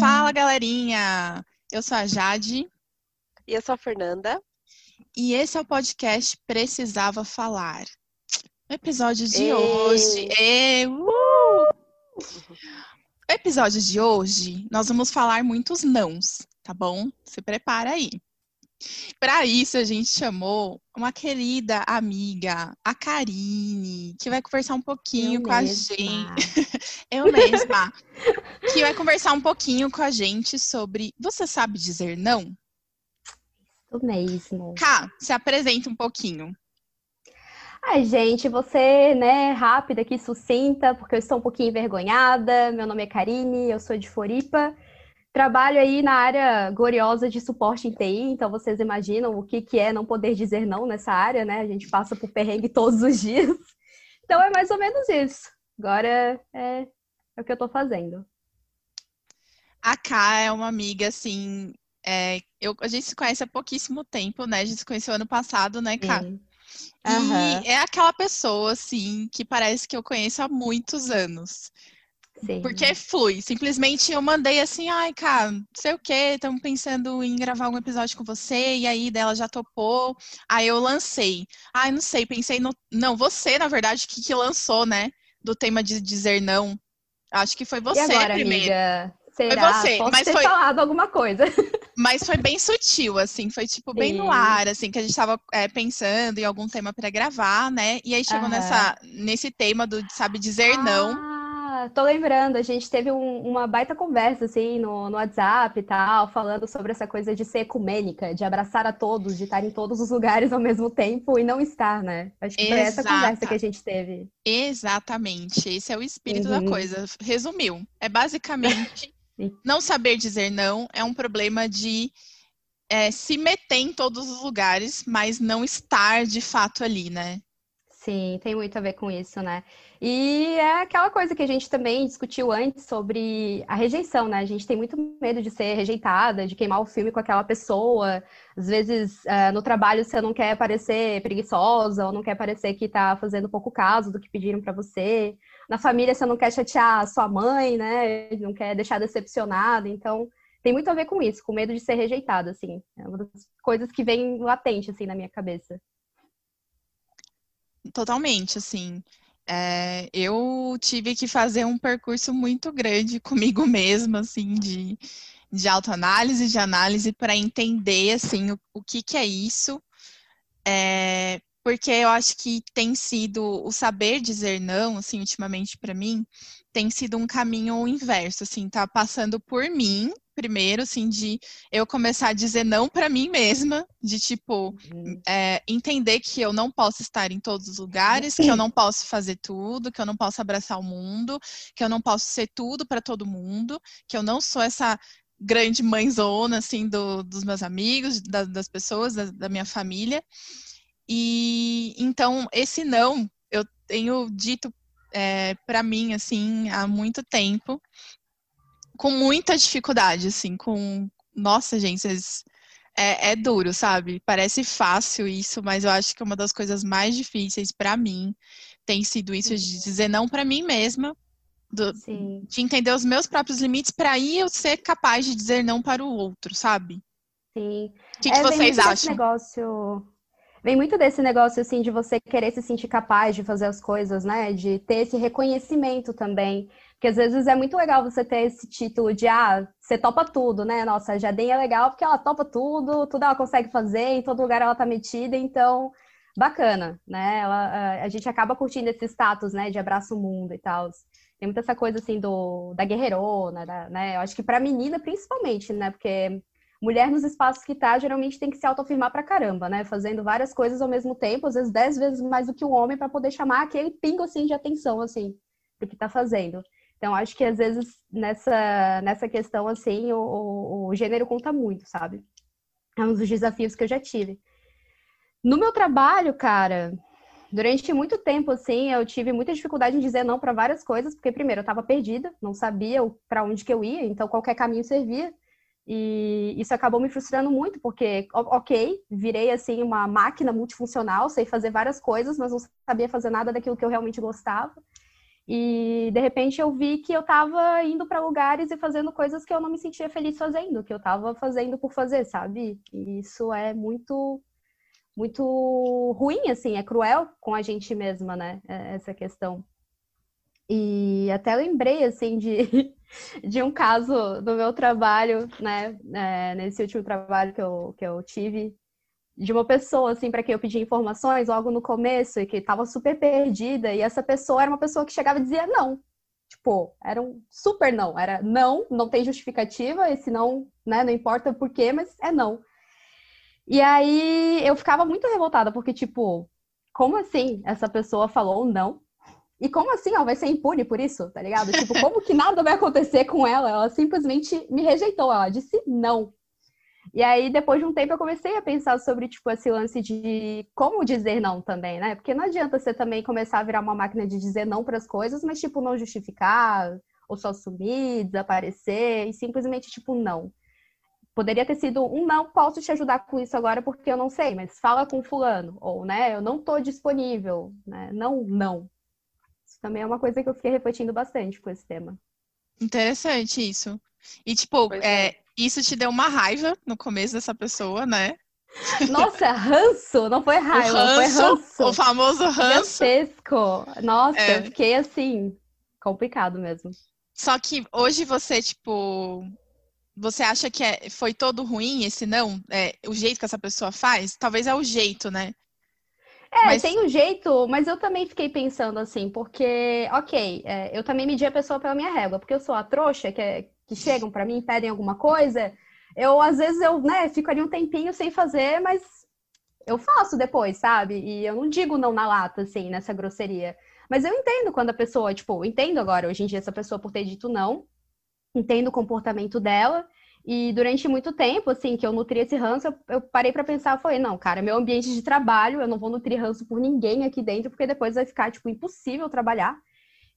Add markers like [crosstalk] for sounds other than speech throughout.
Fala, galerinha! Eu sou a Jade. E eu sou a Fernanda. E esse é o podcast Precisava Falar. No episódio de Ei. hoje. E, uh! No episódio de hoje, nós vamos falar muitos nãos, tá bom? Se prepara aí. Para isso, a gente chamou uma querida amiga, a Karine, que vai conversar um pouquinho Eu com mesma. a gente. [laughs] Eu mesma. que vai conversar um pouquinho com a gente sobre. Você sabe dizer não? Isso mesmo. Cá, se apresenta um pouquinho. Ai, gente, você, né, rápida aqui, sucinta, porque eu estou um pouquinho envergonhada. Meu nome é Karine, eu sou de Floripa. Trabalho aí na área gloriosa de suporte em TI, então vocês imaginam o que, que é não poder dizer não nessa área, né? A gente passa por perrengue todos os dias. Então é mais ou menos isso. Agora é, é o que eu tô fazendo. A Ká é uma amiga, assim. é, eu, a gente se conhece há pouquíssimo tempo, né? A gente se conheceu ano passado, né, Ká? Sim. E é aquela pessoa, assim, que parece que eu conheço há muitos anos. Sim. Porque flui. Simplesmente eu mandei assim, ai, cara, não sei o quê, estamos pensando em gravar um episódio com você, e aí dela já topou. Aí eu lancei. Ai, não sei, pensei no. Não, você, na verdade, que, que lançou, né? Do tema de dizer não. Acho que foi E você agora, primeiro. amiga? Será? você, Posso mas ter foi- falado alguma coisa. [laughs] Mas foi bem sutil, assim, foi tipo bem no Sim. ar, assim, que a gente tava é, pensando em algum tema para gravar, né? E aí chegou nessa, nesse tema do sabe dizer não. Ah, tô lembrando, a gente teve um- uma baita conversa, assim, no, no WhatsApp e tal, falando sobre essa coisa de ser ecumênica, de abraçar a todos, de estar em todos os lugares ao mesmo tempo e não estar, né? Acho que foi essa Exata. conversa que a gente teve. Exatamente, esse é o espírito da Uhum. coisa. Resumiu, é basicamente [laughs] não saber dizer não é um problema de é, se meter em todos os lugares, mas não estar de fato ali, né? Sim, tem muito a ver com isso, né? E é aquela coisa que a gente também discutiu antes sobre a rejeição, né? A gente tem muito medo de ser rejeitada, de queimar o filme com aquela pessoa. Às vezes, eh, no trabalho você não quer parecer preguiçosa ou não quer parecer que tá fazendo pouco caso do que pediram pra você. Na família você não quer chatear a sua mãe, né? Não quer deixar decepcionada. Então, tem muito a ver com isso, com medo de ser rejeitada, assim. É uma das coisas que vem latente, assim, na minha cabeça. Totalmente, assim. É, eu tive que fazer um percurso muito grande [laughs] comigo mesma, assim, de, de autoanálise, de análise, para entender, assim, o, o que que é isso. É, porque eu acho que tem sido o saber dizer não, assim, ultimamente para mim, tem sido um caminho inverso, assim, tá passando por mim, primeiro, assim, de eu começar a dizer não para mim mesma, de tipo, é, entender que eu não posso estar em todos os lugares, que eu [clears throat] não posso fazer tudo, que eu não posso abraçar o mundo, que eu não posso ser tudo para todo mundo, que eu não sou essa grande mãezona assim do- dos meus amigos, da- das pessoas, da, da minha família. E então esse não eu tenho dito para mim assim há muito tempo, com muita dificuldade, assim, com nossa gente, vocês é, é duro, sabe? Parece fácil isso, mas eu acho que uma das coisas mais difíceis pra mim tem sido isso de dizer não pra mim mesma, do- Sim. de entender os meus próprios limites pra aí eu ser capaz de dizer não para o outro, sabe? Sim. O que, que É, vem vocês acham? negócio. Vem muito desse negócio assim de você querer se sentir capaz de fazer as coisas, né? De ter esse reconhecimento também. Porque às vezes é muito legal você ter esse título de ah, você topa tudo, né? Nossa, a Jadem é legal porque ela topa tudo, tudo ela consegue fazer, em todo lugar ela tá metida, então bacana, né? Ela, a- gente acaba curtindo esse status, né? De abraço o mundo e tal. Tem muita essa coisa assim do da guerreirona, né? Eu acho que pra menina principalmente, né? Porque mulher nos espaços que tá, geralmente tem que se autoafirmar pra caramba, né? Fazendo várias coisas ao mesmo tempo, às vezes dez vezes mais do que o homem pra poder chamar aquele pingo assim de atenção assim pro que tá fazendo. Então acho que às vezes nessa nessa questão assim o, o, o gênero conta muito, sabe? É um dos desafios que eu já tive. No meu trabalho, cara, durante muito tempo assim, eu tive muita dificuldade em dizer não pra várias coisas, porque primeiro eu tava perdida, não sabia para onde que eu ia, então qualquer caminho servia. E isso acabou me frustrando muito, porque, ok, virei assim uma máquina multifuncional, sei fazer várias coisas, mas não sabia fazer nada daquilo que eu realmente gostava. E de repente eu vi que eu estava indo para lugares e fazendo coisas que eu não me sentia feliz fazendo, que eu estava fazendo por fazer, sabe? E isso é muito muito ruim, assim, é cruel com a gente mesma, né? É, essa questão. E até lembrei, assim, de, [laughs] [laughs] de um caso do meu trabalho, né? É, nesse último trabalho que eu, que eu tive, de uma pessoa, assim, para quem eu pedi informações logo no começo e que estava super perdida. E essa pessoa era uma pessoa que chegava e dizia não. Tipo, era um super não. Era não, não tem justificativa, esse não, né? Não importa o porquê, mas é não. E aí eu ficava muito revoltada, porque, tipo, como assim essa pessoa falou não? E como assim ela vai ser impune por isso, tá ligado? Tipo, como que nada vai acontecer com ela? Ela simplesmente me rejeitou, ela disse não. E aí, depois de um tempo, eu comecei a pensar sobre, tipo, esse lance de como dizer não também, né? Porque não adianta você também começar a virar uma máquina de dizer não para as coisas, mas, tipo, não justificar, ou só sumir, desaparecer, e simplesmente, tipo, não. Poderia ter sido um não, posso te ajudar com isso agora porque eu não sei, mas fala com fulano. Ou, né, eu não tô disponível, né? Não, não. Isso também é uma coisa que eu fiquei refletindo bastante com esse tema. Interessante isso. E, tipo, é, é, isso te deu uma raiva no começo dessa pessoa, né? [laughs] Nossa, ranço! Não foi raiva, o ranço, foi ranço. O famoso ranço. Gigantesco. Nossa, é. eu fiquei assim, complicado mesmo. Só que hoje você, tipo, você acha que é, foi todo ruim esse não? É, o jeito que essa pessoa faz? Talvez é o jeito, né? É, mas... tem um jeito, mas eu também fiquei pensando assim, porque, ok, é, eu também medi a pessoa pela minha régua, porque eu sou a trouxa que, é, que chegam para mim e pedem alguma coisa, eu, às vezes, eu, né, fico ali um tempinho sem fazer, mas eu faço depois, sabe? E eu não digo não na lata, assim, nessa grosseria. Mas eu entendo quando a pessoa, tipo, entendo agora, hoje em dia, essa pessoa por ter dito não, entendo o comportamento dela. E durante muito tempo, assim, que eu nutri esse ranço, eu, eu parei para pensar, falei, não, cara, meu ambiente de trabalho, eu não vou nutrir ranço por ninguém aqui dentro, porque depois vai ficar, tipo, impossível trabalhar.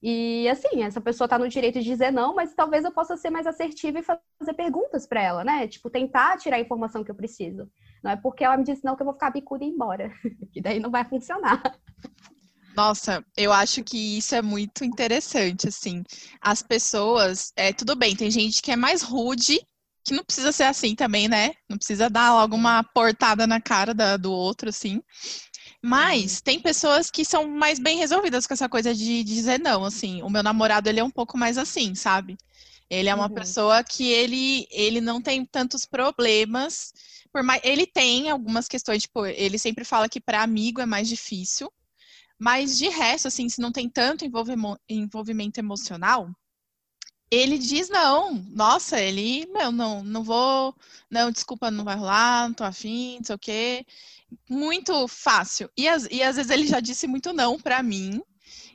E assim, essa pessoa tá no direito de dizer não, mas talvez eu possa ser mais assertiva e fazer perguntas para ela, né? Tipo, tentar tirar a informação que eu preciso. Não é porque ela me disse não que eu vou ficar bicuda e ir embora. [laughs] que daí não vai funcionar. Nossa, eu acho que isso é muito interessante, assim. As pessoas, é, tudo bem, tem gente que é mais rude, que não precisa ser assim também, né? Não precisa dar logo uma portada na cara da, do outro, assim. Mas tem pessoas que são mais bem resolvidas com essa coisa de, de dizer não, assim. O meu namorado, ele é um pouco mais assim, sabe? Ele é uma uhum. pessoa que ele, ele não tem tantos problemas. Por mais, ele tem algumas questões, tipo, ele sempre fala que para amigo é mais difícil. Mas de resto, assim, se não tem tanto envolvimento emocional, ele diz não. Nossa, ele, meu, não, não vou, não, desculpa, não vai rolar, não tô afim, não sei o quê. Muito fácil. E, e às vezes ele já disse muito não para mim.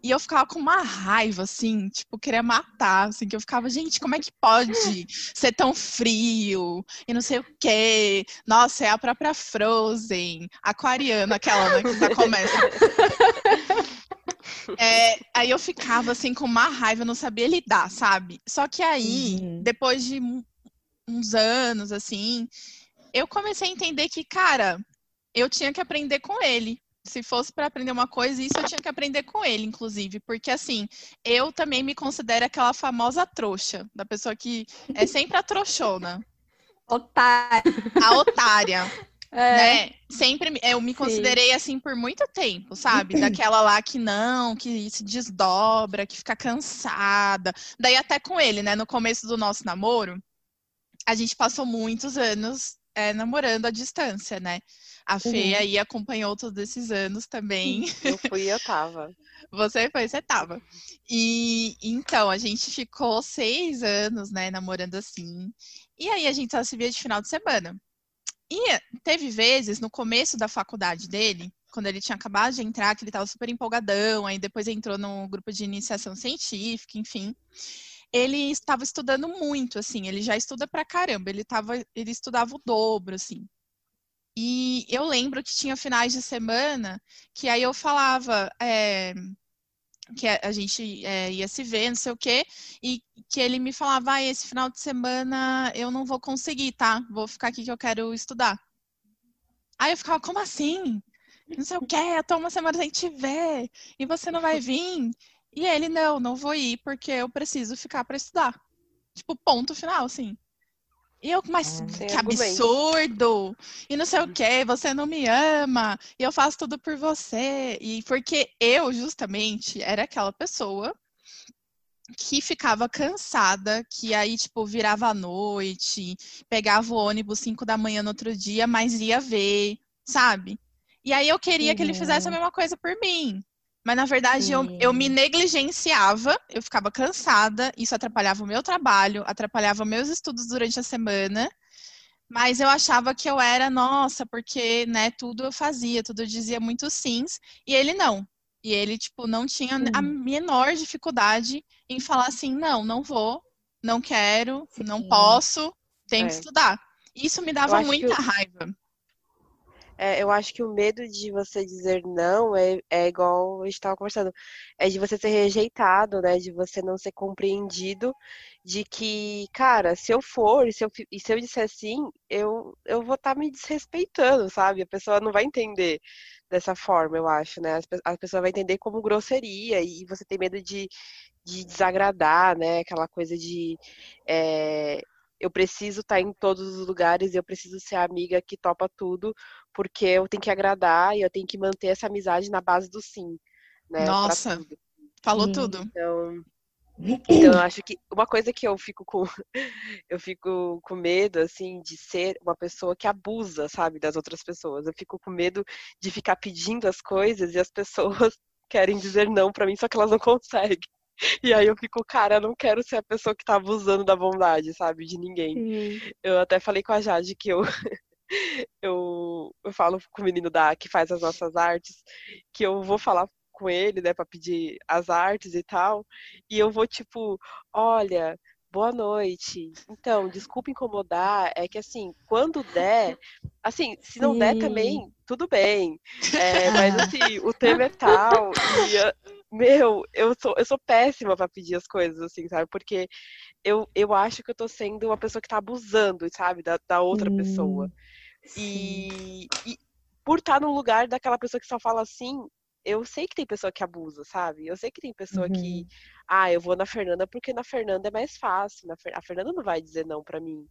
E eu ficava com uma raiva, assim, tipo, queria matar, assim, que eu ficava, gente, como é que pode [laughs] ser tão frio e não sei o quê? Nossa, é a própria Frozen, aquariana, aquela, né, que já começa. [laughs] [laughs] É, aí eu ficava, assim, com uma raiva, não sabia lidar, sabe? Só que aí, uhum. depois de uns anos, assim, eu comecei a entender que, cara, eu tinha que aprender com ele se fosse para aprender uma coisa, isso eu tinha que aprender com ele, inclusive, porque assim, eu também me considero aquela famosa trouxa, da pessoa que é sempre a trouxona. Otária. A otária. É. Né? Sempre eu me considerei Sim. assim por muito tempo, sabe? [clears throat] Daquela lá que não, que se desdobra, que fica cansada. Daí até com ele, né? No começo do nosso namoro, a gente passou muitos anos é, namorando à distância, né? A uhum. Fê aí acompanhou todos esses anos também. Eu fui e eu tava. [laughs] Você foi, você tava. E então, a gente ficou seis anos, né, namorando assim. E aí a gente só se via de final de semana. E teve vezes no começo da faculdade dele, quando ele tinha acabado de entrar, que ele estava super empolgadão, aí depois entrou no grupo de iniciação científica, enfim. Ele estava estudando muito, assim, ele já estuda pra caramba, ele, tava, ele estudava o dobro, assim. E eu lembro que tinha finais de semana que aí eu falava é, que a gente é, ia se ver, não sei o quê, e que ele me falava, ah, esse final de semana eu não vou conseguir, tá? Vou ficar aqui que eu quero estudar. Aí eu ficava, como assim? Não sei o quê, eu tô uma semana sem te ver, e você não vai vir. E ele, não, não vou ir porque eu preciso ficar para estudar. Tipo, ponto final, assim. E eu, mas Sem que absurdo! E não sei o que, você não me ama, e eu faço tudo por você. E porque eu, justamente, era aquela pessoa que ficava cansada, que aí, tipo, virava à noite, pegava o ônibus 5 da manhã no outro dia, mas ia ver, sabe? E aí eu queria que ele fizesse a Uhum. mesma coisa por mim. Mas na verdade eu, eu me negligenciava, eu ficava cansada, isso atrapalhava o meu trabalho, atrapalhava meus estudos durante a semana. Mas eu achava que eu era, nossa, porque, né, tudo eu fazia, tudo eu dizia muito sims, e ele não. E ele, tipo, não tinha a menor dificuldade em falar assim, não, não vou, não quero, não Sim. posso, tenho que É. estudar. Isso me dava que muita o- raiva. É, eu acho que o medo de você dizer não é, é igual a gente estava conversando, é de você ser rejeitado, né? De você não ser compreendido, de que, cara, se eu for e se eu, e se eu disser sim, eu, eu vou estar me desrespeitando, sabe? A pessoa não vai entender dessa forma, eu acho, né? A pessoa vai entender como grosseria e você tem medo de, de desagradar, né? Aquela coisa de é, eu preciso estar em todos os lugares, eu preciso ser a amiga que topa tudo, porque eu tenho que agradar e eu tenho que manter essa amizade na base do sim, né? Nossa. tudo. Falou Sim. tudo. Então, então eu acho que uma coisa que eu fico com [laughs] eu fico com medo assim de ser uma pessoa que abusa, sabe, das outras pessoas. Eu fico com medo de ficar pedindo as coisas e as pessoas [laughs] querem dizer não pra mim, só que elas não [laughs] conseguem. E aí eu fico, cara, eu não quero ser a pessoa que tá abusando da bondade, sabe, de ninguém. Sim. Eu até falei com a Jade que eu, [laughs] eu, eu falo com o menino da que faz as nossas artes, que eu vou falar com ele, né, pra pedir as artes e tal, e eu vou tipo, olha, boa noite. Então, desculpa incomodar, é que assim, quando der, assim, se não der Sim. também, tudo bem. É, mas assim, o [laughs] tema é tal e ah, meu, eu sou eu sou péssima pra pedir as coisas assim, sabe? Porque eu, eu acho que eu tô sendo uma pessoa que tá abusando, sabe, da, da outra pessoa. Hum, sim. E, e por estar no lugar daquela pessoa que só fala assim, eu sei que tem pessoa que abusa, sabe? Eu sei que tem pessoa que, Uhum. ah, eu vou na Fernanda porque na Fernanda é mais fácil. Na Fer- A Fernanda não vai dizer não pra mim.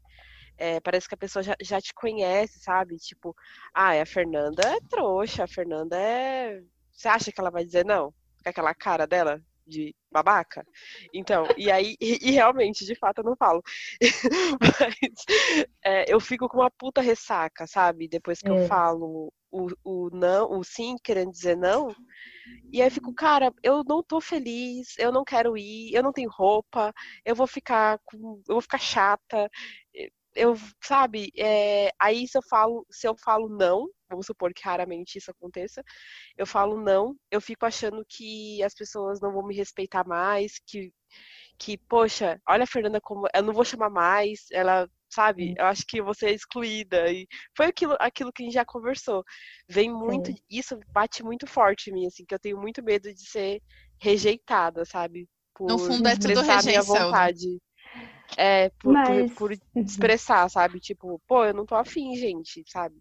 É, parece que a pessoa já, já te conhece, sabe? Tipo, ah, a Fernanda é trouxa, a Fernanda é. Você acha que ela vai dizer não? Com aquela cara dela de babaca? Então, e aí, e, e realmente, de fato, eu não falo. [laughs] Mas é, eu fico com uma puta ressaca, sabe? Depois que eu É. falo o, o não, o sim querendo dizer não. E aí eu fico, cara, eu não tô feliz, eu não quero ir, eu não tenho roupa, eu vou ficar com, eu vou ficar chata. Eu, sabe, é, aí se eu falo, se eu falo não, vamos supor que raramente isso aconteça, eu falo não, eu fico achando que as pessoas não vão me respeitar mais, que, que poxa, olha a Fernanda como, eu não vou chamar mais, ela, sabe, eu acho que vou ser excluída. E foi aquilo, aquilo que a gente já conversou. Vem muito, Sim. isso bate muito forte em mim, assim, que eu tenho muito medo de ser rejeitada, sabe? Por No fundo é tudo a minha rejeição, né? vontade. É, por, por- Mas. por Uhum. [laughs] expressar, sabe? Tipo, pô, eu não tô afim, gente, sabe?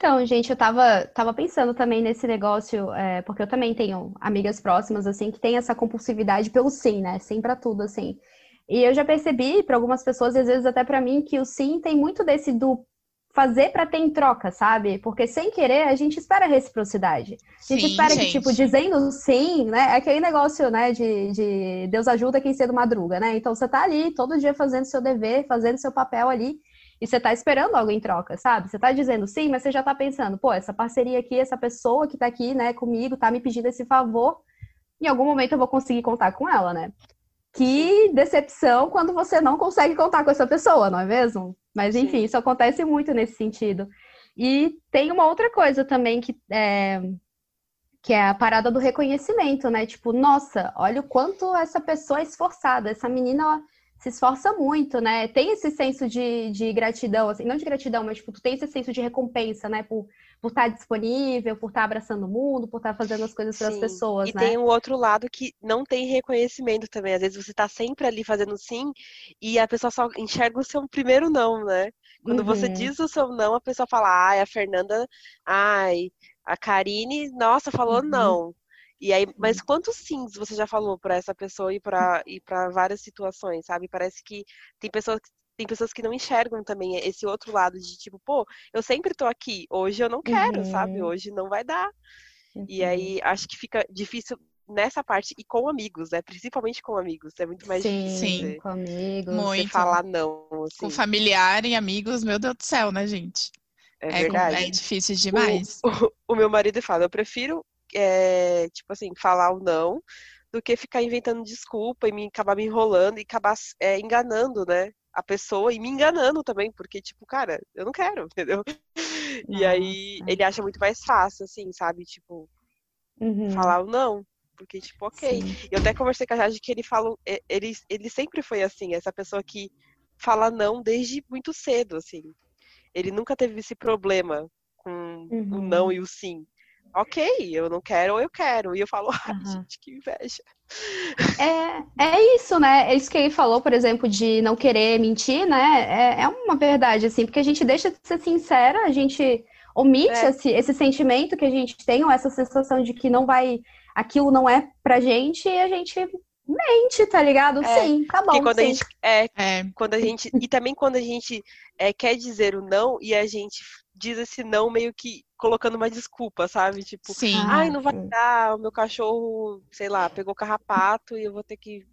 Então, gente, eu tava, tava pensando também nesse negócio, é, porque eu também tenho amigas próximas, assim, que tem essa compulsividade pelo sim, né? Sim pra tudo, assim. E eu já percebi para algumas pessoas, e às vezes até pra mim, que o sim tem muito desse do fazer pra ter em troca, sabe? Porque sem querer a gente espera reciprocidade. A gente Sim, espera que, gente. tipo, dizendo sim, né? É aquele negócio, né, de, de Deus ajuda quem cedo madruga, né? Então você tá ali todo dia fazendo seu dever, fazendo seu papel ali, e você tá esperando algo em troca, sabe? Você tá dizendo sim, mas você já tá pensando, pô, essa parceria aqui, essa pessoa que tá aqui, né, comigo, tá me pedindo esse favor, em algum momento eu vou conseguir contar com ela, né? Que decepção quando você não consegue contar com essa pessoa, não é mesmo? Mas Sim. enfim, isso acontece muito nesse sentido. E tem uma outra coisa também que é, que é a parada do reconhecimento, né? Tipo, nossa, olha o quanto essa pessoa é esforçada, essa menina ela se esforça muito, né? Tem esse senso de, de gratidão, assim, não de gratidão, mas tipo, tu tem esse senso de recompensa, né? Por, por estar disponível, por estar abraçando o mundo, por estar fazendo as coisas para as pessoas, E né? tem o outro lado que não tem reconhecimento também. Às vezes você tá sempre ali fazendo sim e a pessoa só enxerga o seu primeiro não, né? Quando você Uhum. diz o seu não, a pessoa fala, ai, a Fernanda, ai, a Karine, nossa, falou Uhum. não. E aí, mas quantos sims você já falou para essa pessoa e para e para várias situações, sabe? Parece que tem pessoas tem pessoas que não enxergam também esse outro lado de tipo, pô, eu sempre tô aqui, hoje eu não quero, uhum. sabe? Hoje não vai dar. Uhum. E aí acho que fica difícil nessa parte e com amigos, né? Principalmente com amigos. É muito mais sim, difícil. Sim, com amigos. Muito. Falar não. Assim. Com familiar e amigos, meu Deus do céu, né, gente? É, é verdade. É difícil demais. O, [laughs] o, o meu marido fala, eu prefiro, é, tipo assim, falar o não do que ficar inventando desculpa e me acabar me enrolando e acabar é, enganando, né? A pessoa e me enganando também, porque, tipo, cara, eu não quero, [laughs] entendeu? E aí ele acha muito mais fácil, assim, sabe? Tipo, uhum. falar o não. Porque, tipo, ok. Sim. Eu até conversei com a Jade que ele fala. Ele, ele sempre foi assim, essa pessoa que fala não desde muito cedo, assim. Ele nunca teve esse problema com uhum. o não e o sim. Ok, eu não quero ou eu quero. E eu falo, [laughs] ai, uhum. gente, que inveja. É, é isso, né? É isso que ele falou, por exemplo, de não querer mentir, né? É, é uma verdade, assim, porque a gente deixa de ser sincera, a gente omite é. esse, esse sentimento que a gente tem, ou essa sensação de que não vai aquilo não é pra gente e a gente mente, tá ligado? É, sim, tá bom. Quando sim. a gente, é, é, quando a gente e também quando a gente é, quer dizer o não e a gente diz esse não meio que colocando uma desculpa, sabe? Tipo, sim. ai, não vai dar, o meu cachorro, sei lá, pegou carrapato e eu vou ter que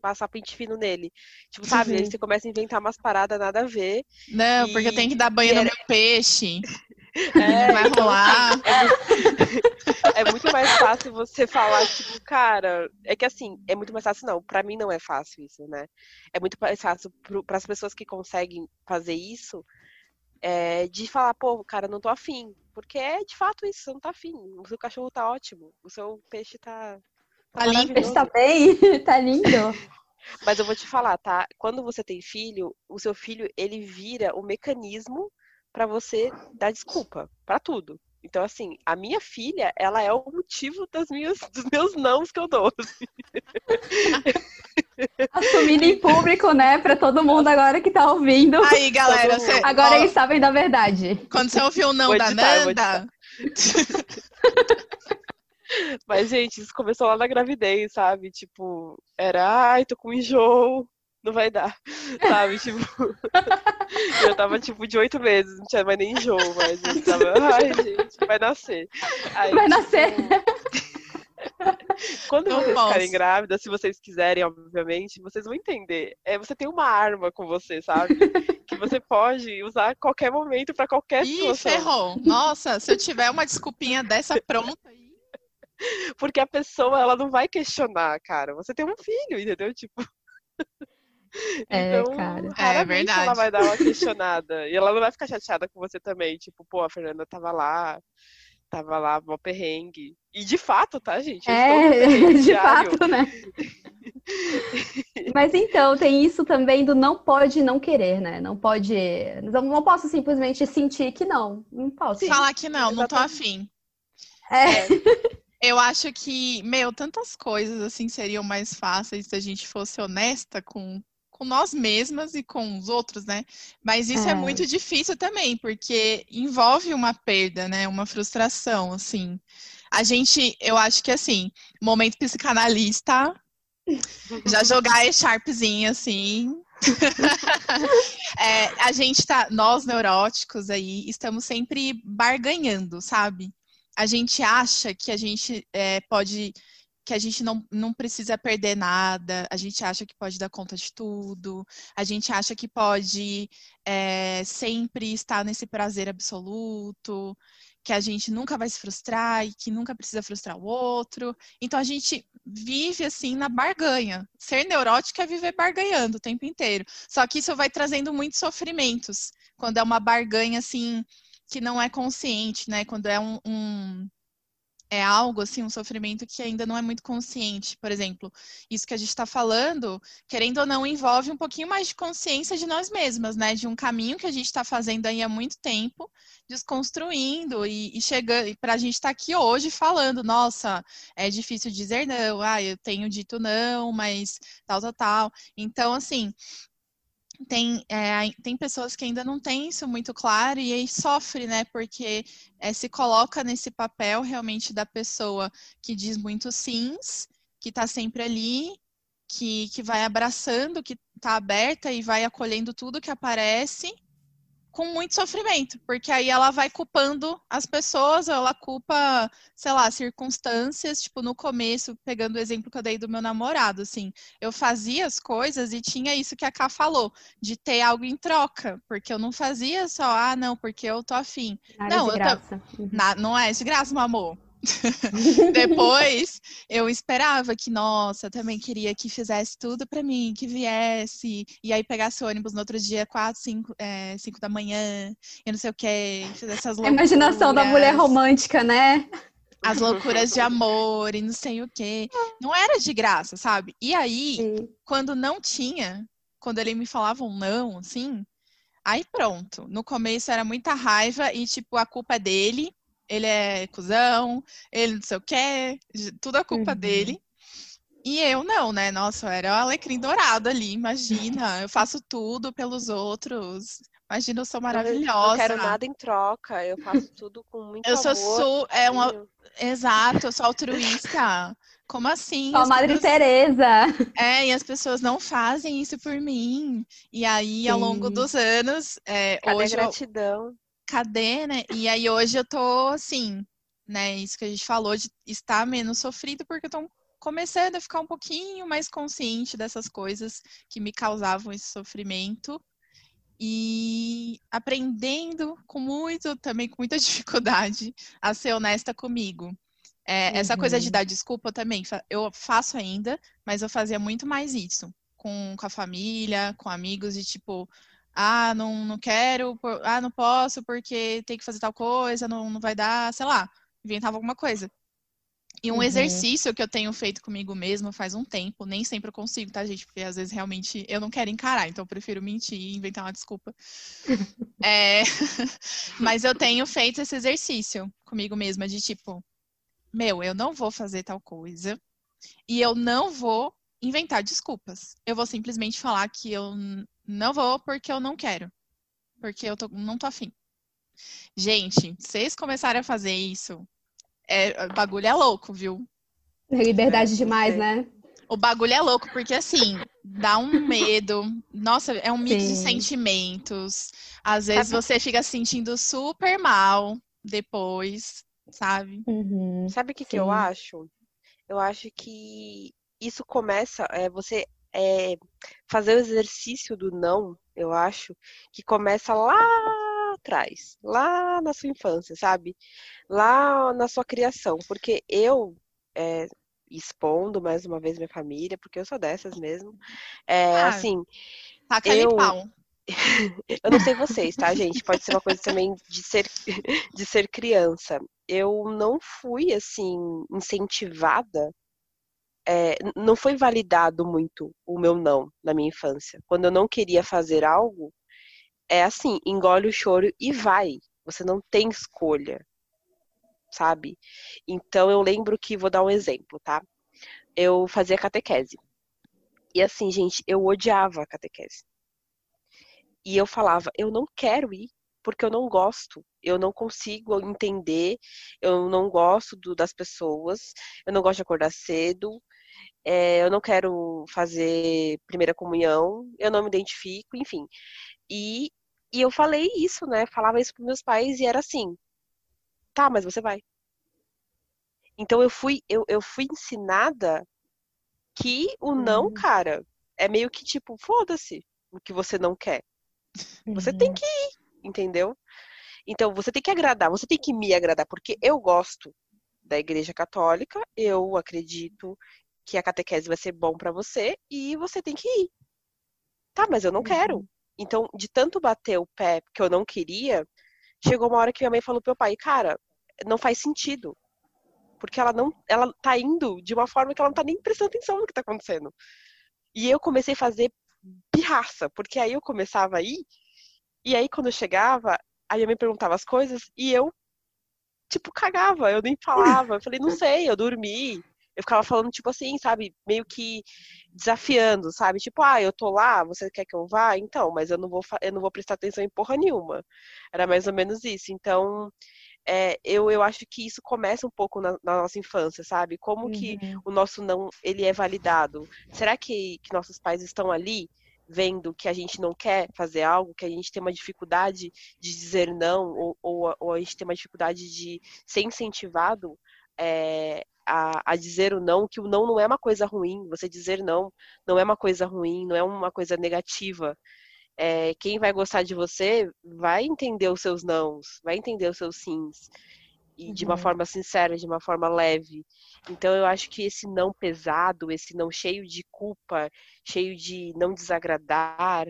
passar pente fino nele. Tipo, sabe? Uhum. Aí você começa a inventar umas paradas nada a ver. Não, e... porque eu tenho que dar banho no era... meu peixe. [laughs] É, vai então, rolar. É, [laughs] é, muito mais fácil você falar, tipo, cara, é que assim, é muito mais fácil, não. Pra mim não é fácil isso, né? É muito mais fácil para as pessoas que conseguem fazer isso, é, de falar, pô, cara, não tô afim. Porque é de fato isso, você não tá afim. O seu cachorro tá ótimo, o seu peixe tá. Tá, tá lindo. Tá bem, [laughs] tá lindo. [laughs] Mas eu vou te falar, tá? Quando você tem filho, o seu filho, ele vira o mecanismo para você dar desculpa para tudo. Então, assim, a minha filha, ela é o motivo das minhas, [laughs] dos meus nãos que eu dou. [laughs] Assumindo em público, né? Pra todo mundo agora que tá ouvindo. Aí, galera. Você, agora ó, eles sabem da verdade. Quando você ouviu o não da Nanda. [laughs] Mas, gente, isso começou lá na gravidez, sabe? Tipo, era, ai, tô com enjoo não vai dar, [laughs] sabe? Tipo, [laughs] eu tava tipo de oito meses, não tinha mais nem enjoo, mas eu tava, [laughs] ai, gente, vai nascer. Aí, vai nascer. Tipo, quando não vocês posso. ficarem grávidas, se vocês quiserem, obviamente, vocês vão entender. É, você tem uma arma com você, sabe? que você pode usar a qualquer momento para qualquer Ih, situação. ferrou. Nossa, se eu tiver uma desculpinha dessa pronta porque a pessoa ela não vai questionar, cara. Você tem um filho, entendeu? Tipo. [laughs] É, então, cara. É verdade. ela vai dar uma [laughs] questionada. e ela não vai ficar chateada com você também. Tipo, pô, a Fernanda tava lá, tava lá, mó perrengue. E de fato, tá, gente? Eu é, [laughs] de diário. fato, né? Mas então, tem isso também do não pode não querer, né? Não pode. Não, não posso simplesmente sentir que não. Não posso. Falar que não, não tô afim. É. é. Eu acho que, meu, tantas coisas assim seriam mais fáceis se a gente fosse honesta com, com nós mesmas e com os outros, né? Mas isso é. é muito difícil também, porque envolve uma perda, né? Uma frustração, assim. A gente, eu acho que assim, momento psicanalista, já jogar [laughs] e sharpzinho assim. [laughs] é, a gente tá, nós neuróticos aí, estamos sempre barganhando, sabe? A gente acha que a gente é, pode que a gente não, não precisa perder nada, a gente acha que pode dar conta de tudo, a gente acha que pode é, sempre estar nesse prazer absoluto, que a gente nunca vai se frustrar e que nunca precisa frustrar o outro. Então a gente vive assim na barganha. Ser neurótico é viver barganhando o tempo inteiro. Só que isso vai trazendo muitos sofrimentos quando é uma barganha assim que não é consciente, né? Quando é um, um é algo assim, um sofrimento que ainda não é muito consciente. Por exemplo, isso que a gente está falando, querendo ou não, envolve um pouquinho mais de consciência de nós mesmas, né? De um caminho que a gente está fazendo aí há muito tempo, desconstruindo e, e chegando para a gente estar tá aqui hoje falando, nossa, é difícil dizer não, ah, eu tenho dito não, mas tal, tal, tal. Então, assim, tem, é, tem pessoas que ainda não têm isso muito claro e aí sofre, né? Porque é, se coloca nesse papel realmente da pessoa que diz muito sims, que está sempre ali, que, que vai abraçando, que está aberta e vai acolhendo tudo que aparece com muito sofrimento, porque aí ela vai culpando as pessoas, ela culpa, sei lá, circunstâncias, tipo, no começo, pegando o exemplo que eu dei do meu namorado, assim, eu fazia as coisas e tinha isso que a Ká falou, de ter algo em troca, porque eu não fazia só, ah, não, porque eu tô afim. Nada não, de graça. Tô... Na... não é de graça, meu amor. [laughs] Depois eu esperava que, nossa, também queria que fizesse tudo para mim, que viesse, e aí pegasse o ônibus no outro dia, quatro, cinco, é, cinco da manhã, e não sei o que, fizesse essas loucuras. A imaginação da mulher romântica, né? As loucuras de amor e não sei o que. Não era de graça, sabe? E aí, Sim. quando não tinha, quando ele me falava um não, assim, aí pronto. No começo era muita raiva e, tipo, a culpa é dele ele é cuzão, ele não sei o quê, tudo a culpa uhum. dele. E eu não, né? Nossa, eu era o alecrim dourado ali, imagina. Eu faço tudo pelos outros. Imagina, eu sou maravilhosa. Eu não quero nada em troca, eu faço tudo com muito eu amor. Eu sou, é uma... Exato, eu sou altruísta. Como assim? A Madre pessoas... Teresa. É, e as pessoas não fazem isso por mim. E aí, Sim. ao longo dos anos, é, Cadê hoje a gratidão? Cadê, né? E aí hoje eu tô assim, né? Isso que a gente falou de estar menos sofrido, porque eu tô começando a ficar um pouquinho mais consciente dessas coisas que me causavam esse sofrimento e aprendendo com muito, também com muita [laughs] dificuldade, a ser honesta comigo. É, uhum. Essa coisa de uhum. dar desculpa também, eu faço ainda, mas eu fazia muito mais isso com, com a família, com amigos, de tipo, ah, não, não quero, ah, não posso porque tem que fazer tal coisa, não, não vai dar, sei lá, inventava alguma coisa. E um uhum. exercício que eu tenho feito comigo mesmo faz um tempo, nem sempre eu consigo, tá, gente? Porque às vezes realmente eu não quero encarar, então eu prefiro mentir e inventar uma desculpa. [laughs] é... [laughs] Mas eu tenho feito esse exercício comigo mesma de tipo, meu, eu não vou fazer tal coisa e eu não vou inventar desculpas. Eu vou simplesmente falar que eu não vou porque eu não quero. Porque eu tô, não tô afim. Gente, vocês começarem a fazer isso, é, o bagulho é louco, viu? É liberdade demais, né? O bagulho é louco, porque assim, dá um medo. Nossa, é um mix Sim. de sentimentos. Às vezes sabe... você fica se sentindo super mal depois, sabe? Uhum. Sabe o que, que eu acho? Eu acho que isso começa, é, você é, fazer o exercício do não, eu acho, que começa lá atrás, lá na sua infância, sabe? Lá na sua criação. Porque eu, é, expondo mais uma vez minha família, porque eu sou dessas mesmo, é, ah, assim. Taca eu... pau. [laughs] eu não sei vocês, tá, gente? Pode ser uma coisa também de ser, de ser criança. Eu não fui, assim, incentivada é, não foi validado muito o meu não na minha infância. Quando eu não queria fazer algo, é assim, engole o choro e vai. Você não tem escolha, sabe? Então eu lembro que, vou dar um exemplo, tá? Eu fazia catequese. E assim, gente, eu odiava a catequese. E eu falava, eu não quero ir, porque eu não gosto. Eu não consigo entender, eu não gosto do, das pessoas, eu não gosto de acordar cedo, é, eu não quero fazer primeira comunhão, eu não me identifico, enfim. E, e eu falei isso, né? Falava isso para meus pais e era assim: tá, mas você vai. Então eu fui, eu, eu fui ensinada que o não, uhum. cara, é meio que tipo, foda-se o que você não quer. Você uhum. tem que ir, entendeu? Então você tem que agradar, você tem que me agradar, porque eu gosto da Igreja Católica, eu acredito que a catequese vai ser bom para você e você tem que ir. Tá, mas eu não quero. Uhum. Então, de tanto bater o pé que eu não queria, chegou uma hora que minha mãe falou pro meu pai, cara, não faz sentido. Porque ela não, ela tá indo de uma forma que ela não tá nem prestando atenção no que tá acontecendo. E eu comecei a fazer pirraça, porque aí eu começava a ir, e aí quando eu chegava, a minha mãe perguntava as coisas, e eu, tipo, cagava, eu nem falava. Eu falei, não [laughs] sei, eu dormi, eu ficava falando, tipo assim, sabe, meio que desafiando, sabe? Tipo, ah, eu tô lá, você quer que eu vá? Então, mas eu não vou, eu não vou prestar atenção em porra nenhuma. Era mais ou menos isso. Então, é, eu, eu acho que isso começa um pouco na, na nossa infância, sabe? Como uhum. que o nosso não, ele é validado? Será que, que nossos pais estão ali vendo que a gente não quer fazer algo, que a gente tem uma dificuldade de dizer não, ou, ou, ou a gente tem uma dificuldade de ser incentivado é, a, a, dizer o não, que o não não é uma coisa ruim, você dizer não não é uma coisa ruim, não é uma coisa negativa. É, quem vai gostar de você vai entender os seus nãos, vai entender os seus sims. E uhum. de uma uhum. forma sincera, de uma forma leve. Então eu acho que esse não pesado, esse não cheio de culpa, cheio de não desagradar,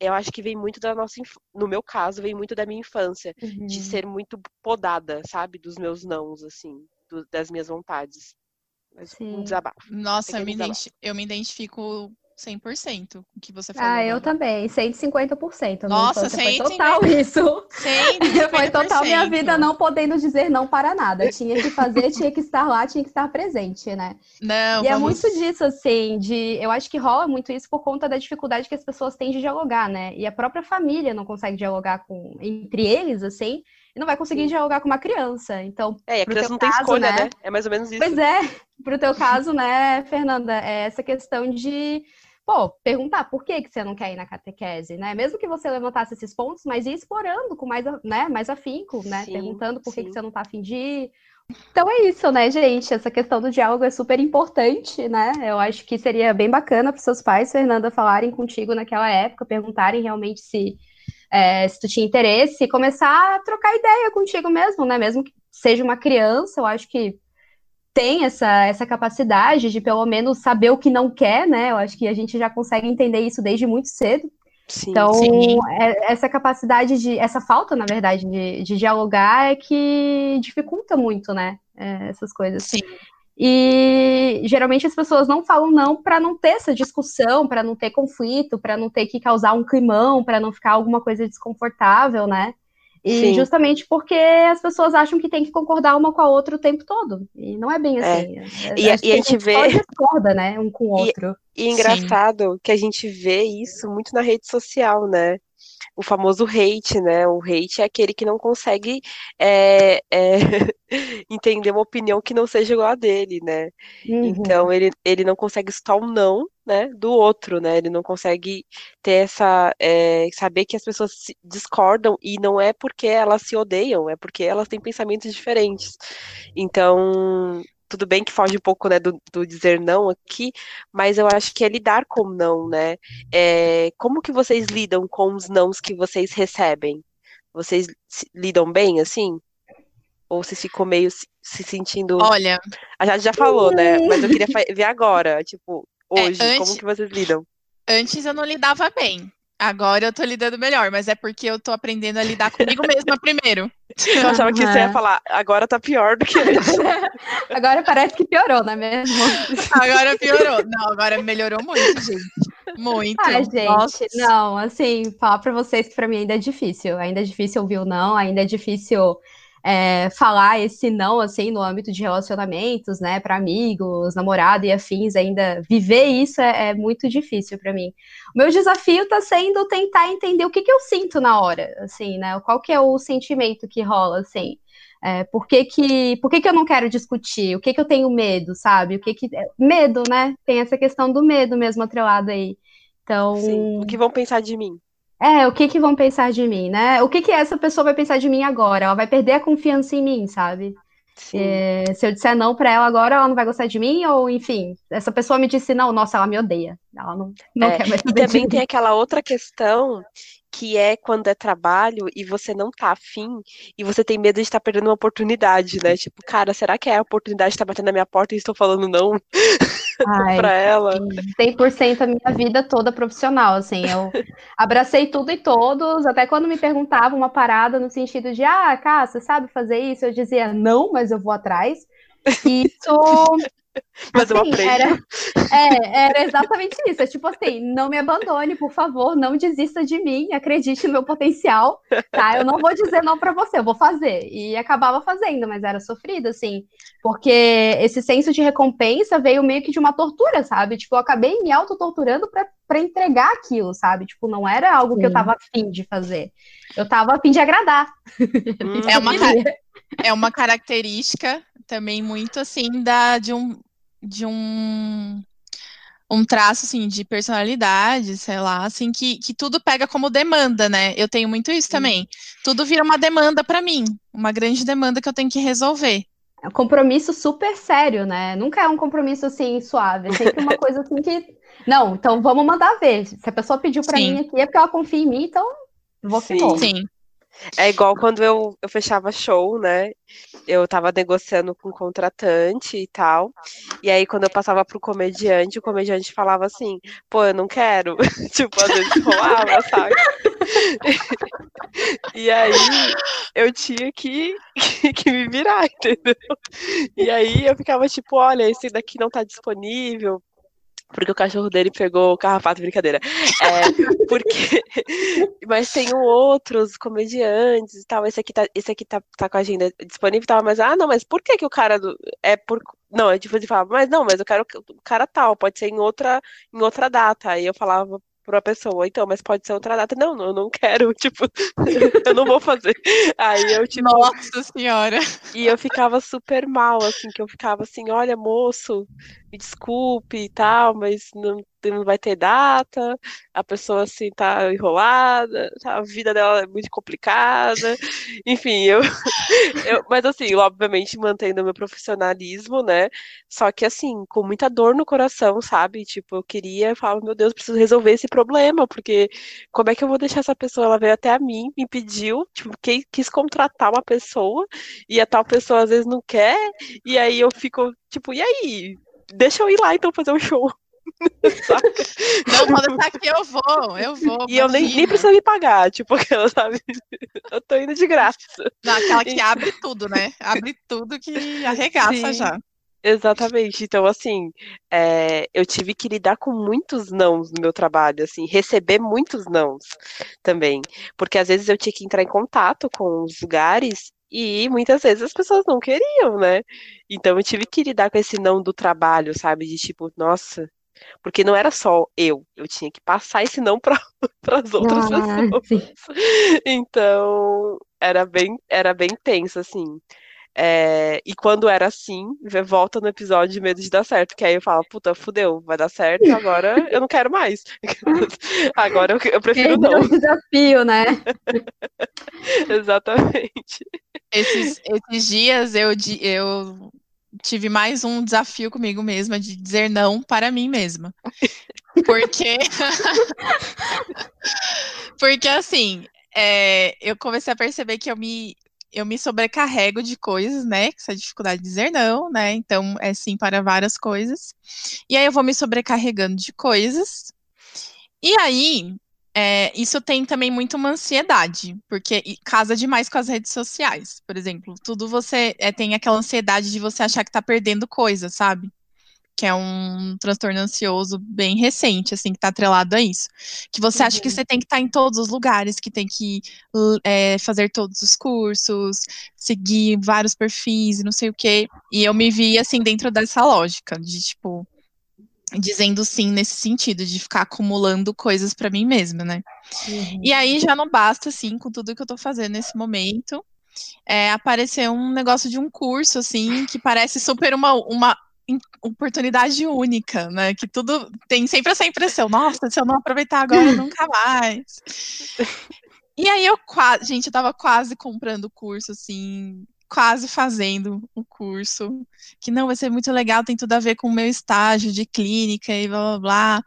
eu acho que vem muito da nossa, no meu caso, vem muito da minha infância, uhum. de ser muito podada, sabe, dos meus nãos, assim do, das minhas vontades. Mas Sim. um desabafo. Nossa, eu me, eu me identifico 100% com o que você falou. Ah, eu também, 150%. Nossa, 150%. Foi total isso. 150%. Foi total minha vida não podendo dizer não para nada. Tinha que fazer, [laughs] tinha que estar lá, tinha que estar presente, né? Não, e vamos... é muito disso, assim, de... Eu acho que rola muito isso por conta da dificuldade que as pessoas têm de dialogar, né? E a própria família não consegue dialogar com... entre eles, assim e não vai conseguir Sim. dialogar com uma criança. Então, é, a criança não caso, tem escolha, né? né? É mais ou menos isso. Pois é, pro teu caso, né, Fernanda, é essa questão de pô, perguntar por que, que você não quer ir na catequese, né? Mesmo que você levantasse esses pontos, mas ir explorando com mais, né, mais afinco, né? Sim, Perguntando por que, que você não tá afim de ir. Então é isso, né, gente? Essa questão do diálogo é super importante, né? Eu acho que seria bem bacana para seus pais, Fernanda, falarem contigo naquela época, perguntarem realmente se é, se tu tinha interesse, começar a trocar ideia contigo mesmo, né? Mesmo que seja uma criança, eu acho que tem essa, essa capacidade de pelo menos saber o que não quer, né? Eu acho que a gente já consegue entender isso desde muito cedo. Sim, então, sim. É, essa capacidade de, essa falta, na verdade, de, de dialogar é que dificulta muito, né? É, essas coisas. Sim. E geralmente as pessoas não falam não para não ter essa discussão, para não ter conflito, para não ter que causar um climão, para não ficar alguma coisa desconfortável, né? E Sim. justamente porque as pessoas acham que tem que concordar uma com a outra o tempo todo. E não é bem é. assim. É. E, a, e a gente vê. discorda, né? Um com o outro. E, e engraçado Sim. que a gente vê isso muito na rede social, né? O famoso hate, né? O hate é aquele que não consegue é, é, [laughs] entender uma opinião que não seja igual a dele, né? Uhum. Então ele, ele não consegue estar um não, né, do outro, né? Ele não consegue ter essa é, saber que as pessoas discordam e não é porque elas se odeiam, é porque elas têm pensamentos diferentes. Então tudo bem que foge um pouco né, do, do, dizer não aqui, mas eu acho que é lidar com não, né? É, como que vocês lidam com os nãos que vocês recebem? Vocês lidam bem, assim? Ou vocês ficam meio se, se sentindo... Olha... A gente já falou, né? Mas eu queria ver agora, tipo, é, hoje, é, antes, como que vocês lidam? Antes eu não lidava bem. Agora eu tô lidando melhor, mas é porque eu tô aprendendo a lidar comigo mesma [laughs] primeiro. Eu achava que você ia falar, agora tá pior do que antes. [laughs] agora parece que piorou, não é mesmo? Agora piorou. Não, agora melhorou muito, gente. Muito. Ah, gente, Nossa. não, assim, falar pra vocês que pra mim ainda é difícil. Ainda é difícil ouvir o não, ainda é difícil é, falar esse não, assim, no âmbito de relacionamentos, né, para amigos, namorado e afins, ainda viver isso é, é muito difícil para mim. O meu desafio está sendo tentar entender o que, que eu sinto na hora, assim, né, qual que é o sentimento que rola, assim. É, por que, que, por que, que eu não quero discutir? O que, que eu tenho medo, sabe? O que que. Medo, né? Tem essa questão do medo mesmo atrelado aí. Então. Sim. O que vão pensar de mim? É, o que que vão pensar de mim, né? O que que essa pessoa vai pensar de mim agora? Ela vai perder a confiança em mim, sabe? É, se eu disser não para ela agora, ela não vai gostar de mim, ou enfim, essa pessoa me disse não, nossa, ela me odeia. Ela não, não é, quer mais. E também tem aquela outra questão que é quando é trabalho e você não tá afim e você tem medo de estar perdendo uma oportunidade, né? Tipo, cara, será que é a oportunidade de estar batendo na minha porta e estou falando não [laughs] para ela? 100% a minha vida toda profissional, assim, eu abracei tudo e todos, até quando me perguntavam uma parada no sentido de, ah, cá, você sabe fazer isso? Eu dizia, não, mas eu vou atrás. Isso Mas assim, eu Era, é, era exatamente isso. É tipo assim, não me abandone, por favor, não desista de mim, acredite no meu potencial, tá? Eu não vou dizer não para você, eu vou fazer. E acabava fazendo, mas era sofrido, assim, porque esse senso de recompensa veio meio que de uma tortura, sabe? Tipo, eu acabei me autotorturando para entregar aquilo, sabe? Tipo, não era algo Sim. que eu tava afim de fazer. Eu tava afim de agradar. É uma, é uma característica também muito assim da de um de um um traço assim de personalidade, sei lá, assim que, que tudo pega como demanda, né? Eu tenho muito isso também. Tudo vira uma demanda para mim, uma grande demanda que eu tenho que resolver. É um compromisso super sério, né? Nunca é um compromisso assim suave, é sempre uma coisa assim que [laughs] não, então vamos mandar ver. Se a pessoa pediu para mim aqui é porque ela confia em mim, então vou Sim. Vou. Sim. É igual quando eu, eu fechava show, né? Eu tava negociando com o contratante e tal. E aí, quando eu passava pro comediante, o comediante falava assim, pô, eu não quero. [laughs] tipo, às vezes rolava, sabe? e aí eu tinha que, [laughs] que, me virar, entendeu? E aí eu ficava tipo, olha, esse daqui não tá disponível, porque o cachorro dele pegou carrapato, brincadeira. É, [laughs] porque. mas tem outros comediantes e tal. Esse aqui tá, esse aqui tá, tá com a agenda disponível e tal. Mas, ah, não, mas por que, que o cara. Do, é por. Não, é tipo, ele falava, mas não, mas eu quero o cara tal, pode ser em outra, em outra data. Aí eu falava pra uma pessoa, então, mas pode ser outra data. Não, eu não quero, [laughs] tipo, eu não vou fazer. Aí eu, tipo. Nossa senhora! E eu ficava super mal, assim, que eu ficava assim, olha, moço, me desculpe e tal, mas não não vai ter data, a pessoa assim tá enrolada, a vida dela é muito complicada, [laughs] enfim, eu, [laughs] eu, mas assim, obviamente mantendo meu profissionalismo, né? Só que assim, com muita dor no coração, sabe? Tipo, eu queria, eu falava, meu Deus, preciso resolver esse problema, porque como é que eu vou deixar essa pessoa? Ela veio até a mim, me pediu, tipo, que, quis contratar uma pessoa e a tal pessoa às vezes não quer, e aí eu fico, tipo, e aí? Deixa eu ir lá então fazer um show. [laughs] Não, pode estar aqui, eu vou, eu vou. E eu nem, nem preciso me pagar, tipo, [laughs] aquela, sabe? Eu tô indo de graça. Não, aquela que abre tudo, né? Abre tudo que arregaça Sim. já. Exatamente. Então, assim, é, eu tive que lidar com muitos nãos no meu trabalho, assim, receber muitos nãos também. Porque às vezes eu tinha que entrar em contato com os lugares e muitas vezes as pessoas não queriam, né? Então eu tive que lidar com esse não do trabalho, sabe? De tipo, nossa, porque não era só eu, eu tinha que passar esse não para [laughs] as outras ah, pessoas. Sim. [laughs] Então, era bem, era bem tenso, assim. É, e quando era assim, volta no episódio de medo de dar certo, que aí eu falo, puta, fudeu, vai dar certo, agora eu não quero mais. [laughs] agora eu, eu prefiro Esse não. É um desafio, né? Exatamente. Esses, esses dias eu, eu tive mais um desafio comigo mesma de dizer não para mim mesma. Porque. [laughs] Porque assim, é, eu comecei a perceber que eu me, eu me sobrecarrego de coisas, né? Essa dificuldade de dizer não, né? Então, é sim para várias coisas. E aí eu vou me sobrecarregando de coisas. E aí, é, isso tem também muito uma ansiedade, porque casa demais com as redes sociais, por exemplo. Tudo você é, tem aquela ansiedade de você achar que tá perdendo coisa, sabe? Que é um transtorno ansioso bem recente, assim, que tá atrelado a isso. Que você uhum. acha que uhum. você tem que estar tá em todos os lugares, que tem que é, fazer todos os cursos, seguir vários perfis, não sei o quê. E eu me vi, assim, dentro dessa lógica, de tipo dizendo sim nesse sentido, de ficar acumulando coisas para mim mesma, né? Uhum. E aí já não basta, assim, com tudo que eu tô fazendo nesse momento, é, aparecer um negócio de um curso, assim, que parece super uma, uma oportunidade única, né? Que tudo tem sempre essa impressão, nossa, se eu não aproveitar agora, [laughs] nunca mais. E aí eu quase, gente, eu tava quase comprando o curso, assim, quase fazendo o curso, que não vai ser muito legal, tem tudo a ver com o meu estágio de clínica e blá blá blá.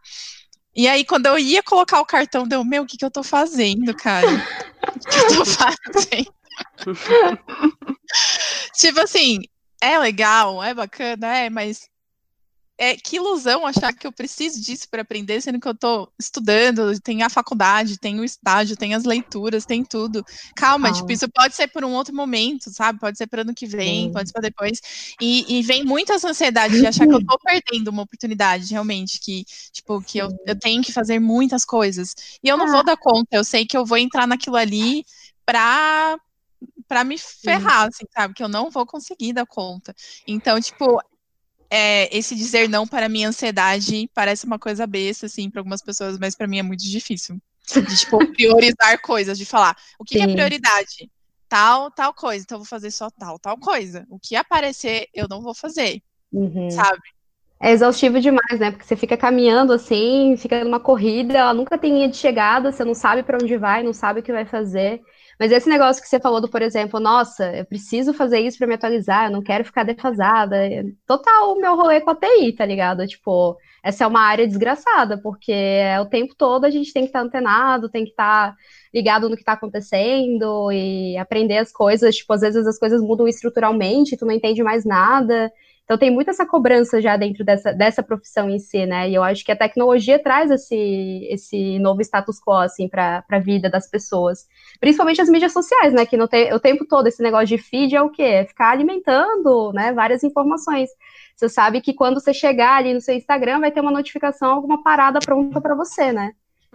E aí, quando eu ia colocar o cartão, deu, meu, o que, que eu tô fazendo, cara? O que, que eu tô fazendo? [laughs] tipo assim, é legal, é bacana, é, mas é, que ilusão achar que eu preciso disso para aprender, sendo que eu estou estudando, tem a faculdade, tem o estágio, tem as leituras, tem tudo. Calma, tipo, isso pode ser por um outro momento, sabe? Pode ser para ano que vem, Sim. pode ser para depois. E, e, vem muito essa ansiedade de achar que eu estou [clears throat] perdendo uma oportunidade, realmente, que, tipo, que eu, eu tenho que fazer muitas coisas. E eu não ah. vou dar conta, eu sei que eu vou entrar naquilo ali para para me ferrar, assim, sabe? Que eu não vou conseguir dar conta. Então, tipo, é, esse dizer não para minha ansiedade parece uma coisa besta, assim, para algumas pessoas, mas para mim é muito difícil. De, tipo, [laughs] priorizar coisas, de falar o que, que, é prioridade? Tal, tal coisa, então eu vou fazer só tal, tal coisa. O que aparecer, eu não vou fazer, uhum. sabe? É exaustivo demais, né? Porque você fica caminhando assim, fica numa corrida, ela nunca tem linha de chegada, você não sabe para onde vai, não sabe o que vai fazer. Mas esse negócio que você falou do, por exemplo, nossa, eu preciso fazer isso para me atualizar, eu não quero ficar defasada. É total o meu rolê com a TI, tá ligado? Tipo, essa é uma área desgraçada, porque é o tempo todo a gente tem que estar tá antenado, tem que estar tá ligado no que está acontecendo e aprender as coisas. Tipo, às vezes as coisas mudam estruturalmente, tu não entende mais nada. Então tem muita essa cobrança já dentro dessa, dessa profissão em si, né? E eu acho que a tecnologia traz esse, esse novo status quo, assim, para a vida das pessoas. Principalmente as mídias sociais, né? Que no te, o tempo todo esse negócio de feed é o quê? É ficar alimentando, né? Várias informações. Você sabe que quando você chegar ali no seu Instagram, vai ter uma notificação, alguma parada pronta para você, né?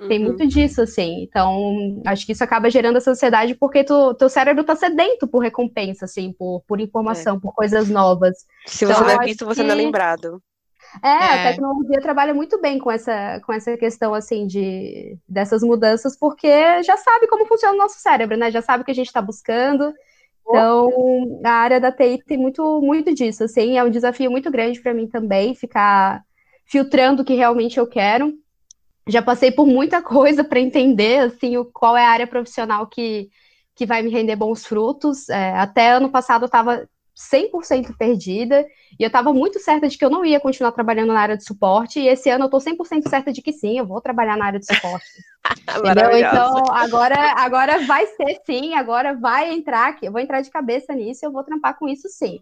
Tem uhum. muito disso, assim. Então, acho que isso acaba gerando essa ansiedade porque tu, teu cérebro tá sedento por recompensa, assim, por, por informação, é. por coisas novas. Se você então, não é visto, você que... não é lembrado. É, é, a tecnologia trabalha muito bem com essa, com essa questão, assim, de, dessas mudanças, porque já sabe como funciona o nosso cérebro, né? Já sabe o que a gente está buscando. Então, a área da TI tem muito, muito disso, assim. É um desafio muito grande para mim também, ficar filtrando o que realmente eu quero já passei por muita coisa para entender assim o, qual é a área profissional que, que vai me render bons frutos. É, até ano passado eu estava 100% perdida e eu estava muito certa de que eu não ia continuar trabalhando na área de suporte. E esse ano eu estou 100% certa de que sim, eu vou trabalhar na área de suporte. [laughs] entendeu? Então agora, agora vai ser sim, agora vai entrar, eu vou entrar de cabeça nisso, eu vou trampar com isso sim.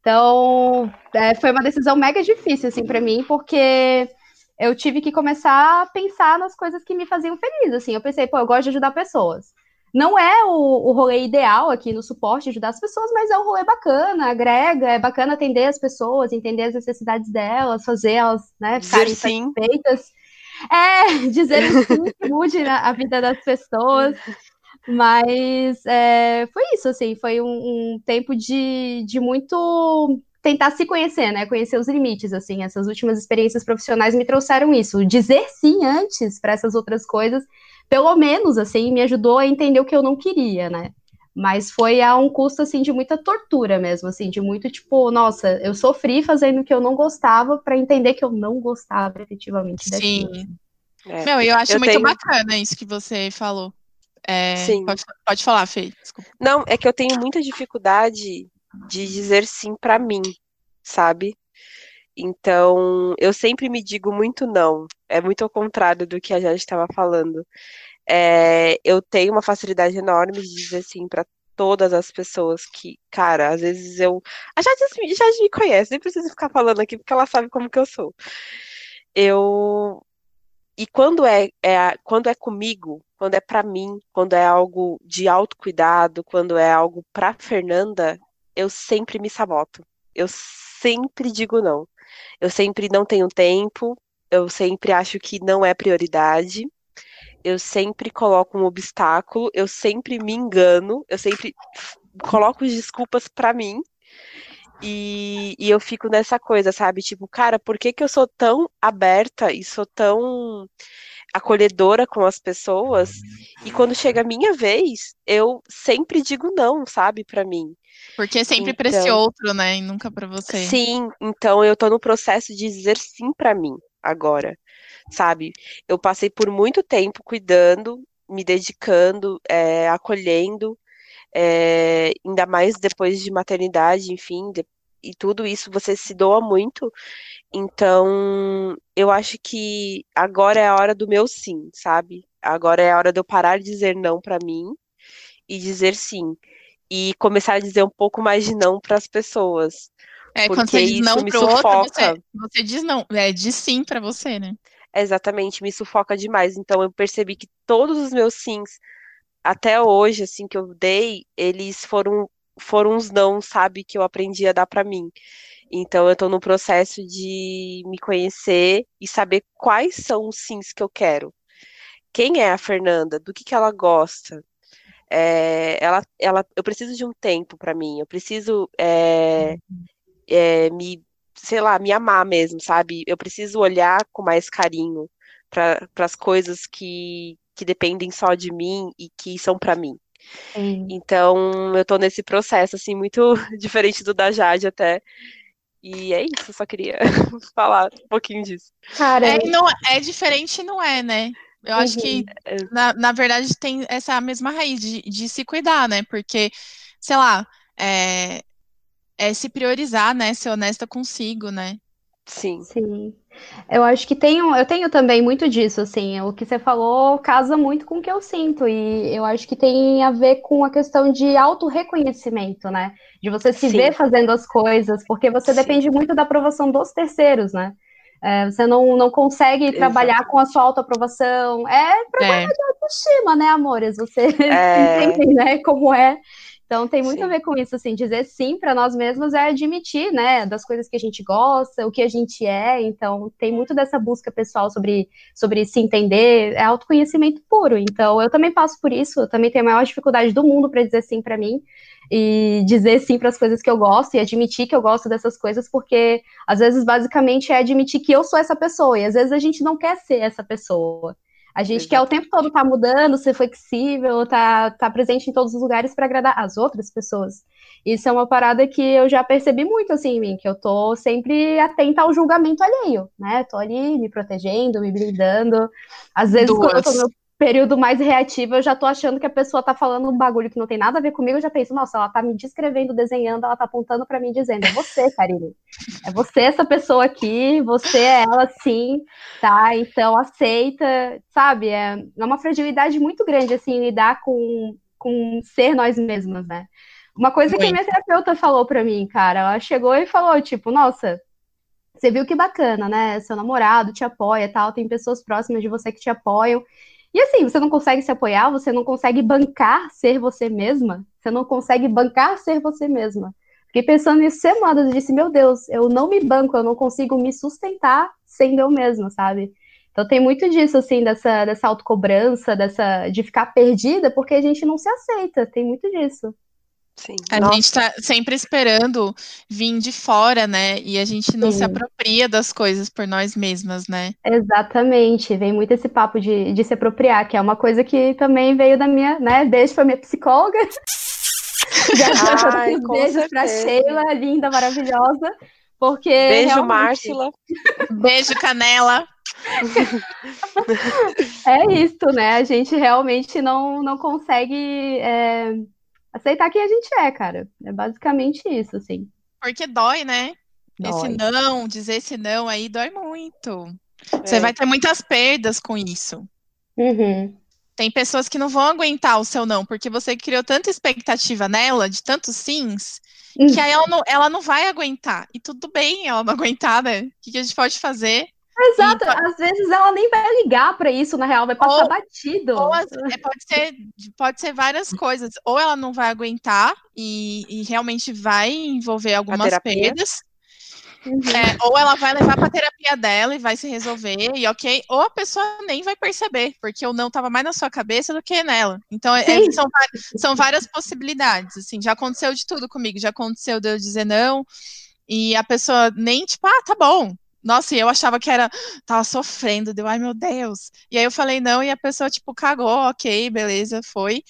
Então é, foi uma decisão mega difícil assim para mim, porque eu tive que começar a pensar nas coisas que me faziam feliz, assim, eu pensei, pô, eu gosto de ajudar pessoas. Não é o, o rolê ideal aqui no suporte, ajudar as pessoas, mas é um rolê bacana, agrega, é bacana atender as pessoas, entender as necessidades delas, fazer elas, né, ficarem satisfeitas. É, [laughs] dizer sim, que mude a vida das pessoas. Mas é, foi isso, assim, foi um, um tempo de, de muito tentar se conhecer, né? Conhecer os limites, assim. Essas últimas experiências profissionais me trouxeram isso. Dizer sim antes para essas outras coisas, pelo menos, assim, me ajudou a entender o que eu não queria, né? Mas foi a um custo, assim, de muita tortura mesmo, assim, de muito, tipo, nossa, eu sofri fazendo o que eu não gostava para entender que eu não gostava efetivamente Sim. É. Meu, eu acho eu muito tenho... bacana isso que você falou. É, Sim. Pode, pode falar, Fê. Desculpa. Não, é que eu tenho muita dificuldade de dizer sim para mim, sabe? Então, eu sempre me digo muito não. É muito ao contrário do que a gente estava falando. É, eu tenho uma facilidade enorme de dizer sim para todas as pessoas que, cara, às vezes eu. A Jade já me conhece, nem preciso ficar falando aqui, porque ela sabe como que eu sou. Eu. E quando é, é quando é comigo, quando é para mim, quando é algo de autocuidado, quando é algo para Fernanda, eu sempre me saboto. Eu sempre digo não. Eu sempre não tenho tempo, eu sempre acho que não é prioridade. Eu sempre coloco um obstáculo, eu sempre me engano, eu sempre coloco desculpas para mim. E, e, eu fico nessa coisa, sabe? Tipo, cara, por que, que eu sou tão aberta e sou tão acolhedora com as pessoas? E quando chega a minha vez, eu sempre digo não, sabe, para mim. Porque sempre então, para esse outro, né? E nunca para você. Sim, então eu tô no processo de dizer sim para mim agora, sabe? Eu passei por muito tempo cuidando, me dedicando, é, acolhendo, é, ainda mais depois de maternidade, enfim, de, e tudo isso você se doa muito. Então, eu acho que agora é a hora do meu sim, sabe? Agora é a hora de eu parar de dizer não para mim e dizer sim e começar a dizer um pouco mais de não para as pessoas. É, quando você diz não pro outro, você, você diz não, é, diz sim para você, né? Exatamente, me sufoca demais. Então eu percebi que todos os meus sims, até hoje, assim, que eu dei, eles foram, foram uns não, sabe, que eu aprendi a dar para mim. Então eu tô no processo de me conhecer e saber quais são os sims que eu quero. Quem é a Fernanda? Do que que ela gosta? É, ela, ela, eu preciso de um tempo para mim. Eu preciso é, é, me sei lá, me amar mesmo, sabe? Eu preciso olhar com mais carinho para as coisas que, que dependem só de mim e que são para mim. Sim. Então, eu tô nesse processo, assim, muito [laughs] diferente do da Jade até. E é isso, só queria [laughs] falar um pouquinho disso. Cara, é, não, é diferente, não é, né? Eu uhum. acho que, uhum. na, na verdade, tem essa mesma raiz de, de se cuidar, né? Porque, sei lá, é, é se priorizar, né? Ser honesta consigo, né? Sim. Sim. Eu acho que tenho, eu tenho também muito disso, assim. O que você falou casa muito com o que eu sinto. E eu acho que tem a ver com a questão de autorreconhecimento, né? De você se Sim. ver fazendo as coisas, porque você Sim. depende muito da aprovação dos terceiros, né? É, você não, não consegue Exato. trabalhar com a sua autoaprovação. É problema é. de autoestima, né, amores? Você é... [laughs] entende, né, como é. Então tem muito sim. a ver com isso, assim, dizer sim para nós mesmos é admitir, né, das coisas que a gente gosta, o que a gente é. Então tem muito dessa busca pessoal sobre, sobre se entender, é autoconhecimento puro. Então eu também passo por isso, eu também tenho a maior dificuldade do mundo para dizer sim para mim e dizer sim para as coisas que eu gosto e admitir que eu gosto dessas coisas, porque às vezes basicamente é admitir que eu sou essa pessoa e às vezes a gente não quer ser essa pessoa. A gente Exato. quer o tempo todo estar tá mudando, ser flexível, estar tá, tá presente em todos os lugares para agradar as outras pessoas. Isso é uma parada que eu já percebi muito assim em mim, que eu tô sempre atenta ao julgamento alheio, né? Tô ali me protegendo, me blindando. Às vezes, Duas. quando eu tô no período mais reativo, eu já tô achando que a pessoa tá falando um bagulho que não tem nada a ver comigo, eu já penso, nossa, ela tá me descrevendo, desenhando, ela tá apontando para mim dizendo, é você, Karine. É você essa pessoa aqui, você é ela sim, tá? Então aceita, sabe? É, é uma fragilidade muito grande, assim, lidar com, com ser nós mesmas, né? Uma coisa que a minha terapeuta falou para mim, cara, ela chegou e falou, tipo, nossa, você viu que bacana, né? Seu namorado te apoia tal, tem pessoas próximas de você que te apoiam. E assim, você não consegue se apoiar, você não consegue bancar ser você mesma, você não consegue bancar ser você mesma. Fiquei pensando nisso semanas e disse, meu Deus, eu não me banco, eu não consigo me sustentar sendo eu mesma, sabe? Então tem muito disso, assim, dessa, dessa autocobrança, dessa, de ficar perdida, porque a gente não se aceita, tem muito disso. Sim. A Nossa. gente está sempre esperando vir de fora, né? E a gente não Sim. se apropria das coisas por nós mesmas, né? Exatamente. Vem muito esse papo de, de se apropriar, que é uma coisa que também veio da minha, né? Beijo para minha psicóloga. [laughs] Ai, beijos para Sheila, linda, maravilhosa. Porque Beijo, realmente... Márcila. [laughs] Beijo, Canela. é isso, né? A gente realmente não, não consegue. É aceitar quem a gente é, cara. É basicamente isso, assim. Porque dói, né? Dói. Esse não, dizer esse não aí dói muito. É. Você vai ter muitas perdas com isso. Uhum. Tem pessoas que não vão aguentar o seu não, porque você criou tanta expectativa nela, de tantos sims, uhum. que aí ela não, ela não vai aguentar. E tudo bem ela não aguentar, né? O que, que a gente pode fazer? Exato, e, às vezes ela nem vai ligar para isso, na real, vai passar ou, batido. Ou, é, pode, ser, pode ser várias coisas. Ou ela não vai aguentar e, e realmente vai envolver algumas perdas. Uhum. É, ou ela vai levar para terapia dela e vai se resolver, e ok. Ou a pessoa nem vai perceber, porque o não estava mais na sua cabeça do que nela. Então, é, são, são várias possibilidades. Assim, já aconteceu de tudo comigo. Já aconteceu de eu dizer não, e a pessoa nem, tipo, ah, tá bom, nossa, e eu achava que era. Tava sofrendo, deu, ai meu Deus. E aí eu falei não, e a pessoa, tipo, cagou, ok, beleza, foi.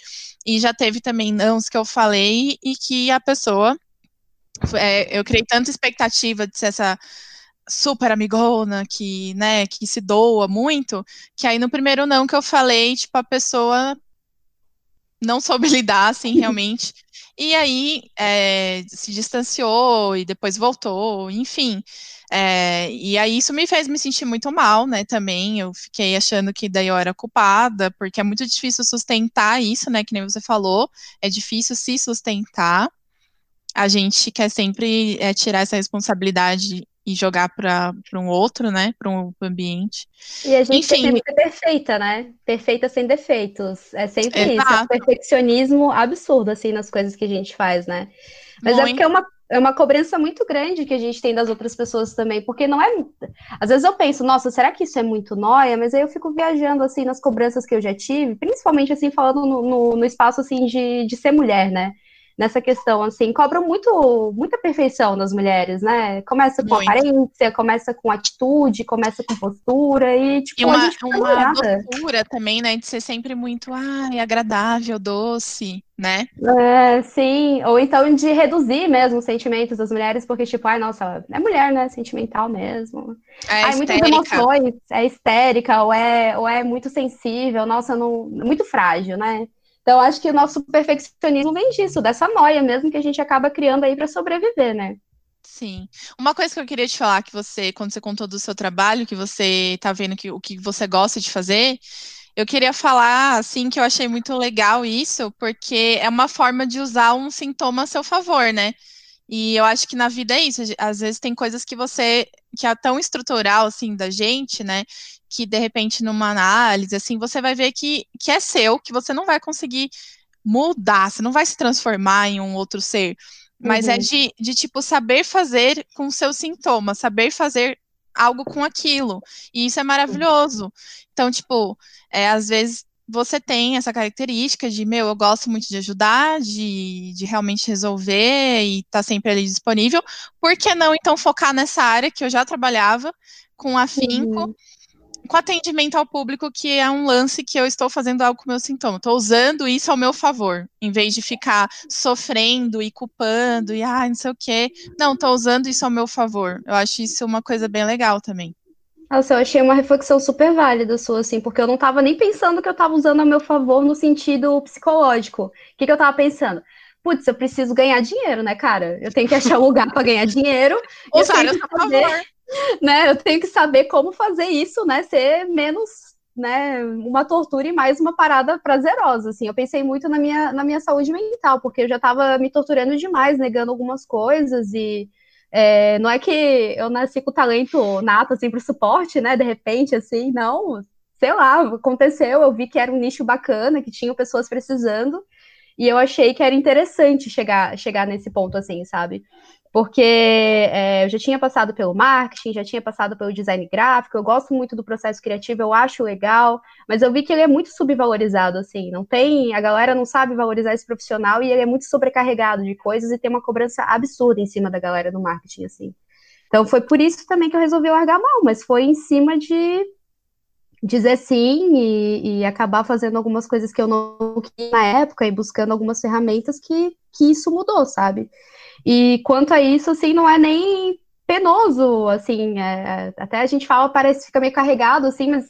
E já teve também nãos que eu falei e que a pessoa. É, eu criei tanta expectativa de ser essa super amigona que, né, que se doa muito, que aí no primeiro não que eu falei, tipo, a pessoa não soube [laughs] lidar, assim, realmente. E aí é, se distanciou e depois voltou, enfim. É, e aí isso me fez me sentir muito mal, né? Também eu fiquei achando que daí eu era culpada, porque é muito difícil sustentar isso, né? Que nem você falou, é difícil se sustentar. a gente quer sempre é, tirar essa responsabilidade e jogar para um outro, né? Para um ambiente. E a gente Enfim, sempre é perfeita, né? Perfeita sem defeitos. É sempre exato. isso. É um perfeccionismo absurdo, assim, nas coisas que a gente faz, né? Mas Muito. é porque é uma, é uma cobrança muito grande que a gente tem das outras pessoas também, porque não é. Às vezes eu penso, nossa, será que isso é muito nóia? Mas aí eu fico viajando, assim, nas cobranças que eu já tive, principalmente, assim, falando no, no, no espaço, assim, de, de ser mulher, né? Nessa questão, assim, cobram muito, muita perfeição nas mulheres, né? Começa com muito. aparência, começa com atitude, começa com postura e, tipo, e uma, uma doçura também, né? De ser sempre muito, ai, agradável, doce, né? É, sim, ou então de reduzir mesmo os sentimentos das mulheres, porque, tipo, ai, nossa, é mulher, né? Sentimental mesmo. É ai, muitas emoções, é histérica, ou é, ou é muito sensível, nossa, não, muito frágil, né? Então, acho que o nosso perfeccionismo vem disso, dessa noia mesmo que a gente acaba criando aí para sobreviver, né? Sim. Uma coisa que eu queria te falar, que você, quando você contou do seu trabalho, que você tá vendo que, o que você gosta de fazer, eu queria falar, assim, que eu achei muito legal isso, porque é uma forma de usar um sintoma a seu favor, né? E eu acho que na vida é isso. Às vezes tem coisas que você, que é tão estrutural, assim, da gente, né? Que de repente numa análise, assim, você vai ver que, que é seu, que você não vai conseguir mudar, você não vai se transformar em um outro ser. Mas é uhum. é de, de, tipo, saber fazer com seus sintomas, saber fazer algo com aquilo. E isso é maravilhoso. Então, tipo, é, às vezes você tem essa característica de, meu, eu gosto muito de ajudar, de, de realmente resolver e tá sempre ali disponível. Por que não, então, focar nessa área que eu já trabalhava com afinco? Uhum com atendimento ao público, que é um lance que eu estou fazendo algo com meu sintoma. Estou usando isso ao meu favor, em vez de ficar sofrendo e culpando e ah, não sei o quê. Não, estou usando isso ao meu favor. Eu acho isso uma coisa bem legal também. Nossa, eu achei uma reflexão super válida sua, assim, porque eu não estava nem pensando que eu estava usando a meu favor no sentido psicológico. O que, que eu estava pensando? Putz, eu preciso ganhar dinheiro, né, cara? Eu tenho que achar um lugar para ganhar dinheiro. [laughs] Usar a favor [laughs] né? Eu tenho que saber como fazer isso, né? Ser menos, né? Uma tortura e mais uma parada prazerosa, assim. Eu pensei muito na minha, na minha saúde mental, porque eu já estava me torturando demais, negando algumas coisas e é, não é que eu nasci com talento nato, assim, pro suporte, né? De repente, assim, não. Sei lá, aconteceu, eu vi que era um nicho bacana, que tinham pessoas precisando, e eu achei que era interessante chegar, chegar nesse ponto, assim, sabe? Porque é, eu já tinha passado pelo marketing, já tinha passado pelo design gráfico, eu gosto muito do processo criativo, eu acho legal, mas eu vi que ele é muito subvalorizado, assim, não tem, a galera não sabe valorizar esse profissional e ele é muito sobrecarregado de coisas e tem uma cobrança absurda em cima da galera do marketing, assim. Então foi por isso também que eu resolvi largar mal, mas foi em cima de dizer sim e, e acabar fazendo algumas coisas que eu não queria na época e buscando algumas ferramentas que, que isso mudou, sabe? E quanto a isso, assim, não é nem penoso, assim, é, até a gente fala, parece fica meio carregado, assim, mas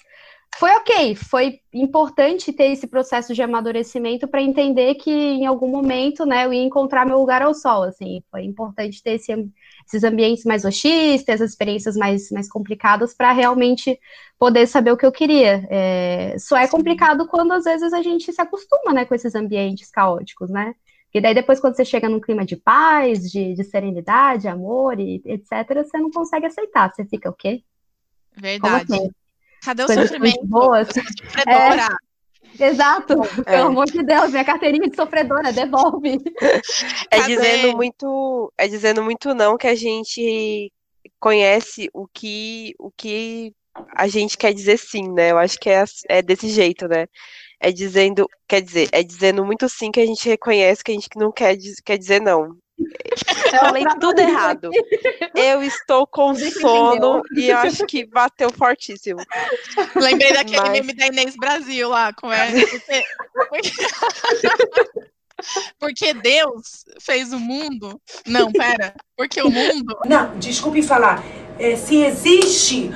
foi ok, foi importante ter esse processo de amadurecimento para entender que em algum momento, né, eu ia encontrar meu lugar ao sol, assim, foi importante ter esse, esses ambientes mais hostis, as experiências mais, mais complicadas para realmente poder saber o que eu queria. É, só é complicado quando às vezes a gente se acostuma, né, com esses ambientes caóticos, né? E daí depois, quando você chega num clima de paz, de, de serenidade, amor e etc., você não consegue aceitar. Você fica o quê? Verdade. Assim? Cadê o Coisas sofrimento? Boas. É, exato. É. Pelo amor de Deus, minha carteirinha de sofredora, devolve. É dizendo muito, é dizendo muito não que a gente conhece o que, o que a gente quer dizer sim, né? Eu acho que é, é desse jeito, né? É dizendo, quer dizer, é dizendo muito sim que a gente reconhece que a gente não quer, quer dizer não. Eu falei tudo errado. Eu estou com sono e acho que bateu fortíssimo. Lembrei daquele Mas... meme da Inês Brasil lá, com ela. Porque... Porque Deus fez o mundo. Não, pera. Porque o mundo. Não, desculpe falar. É, se existe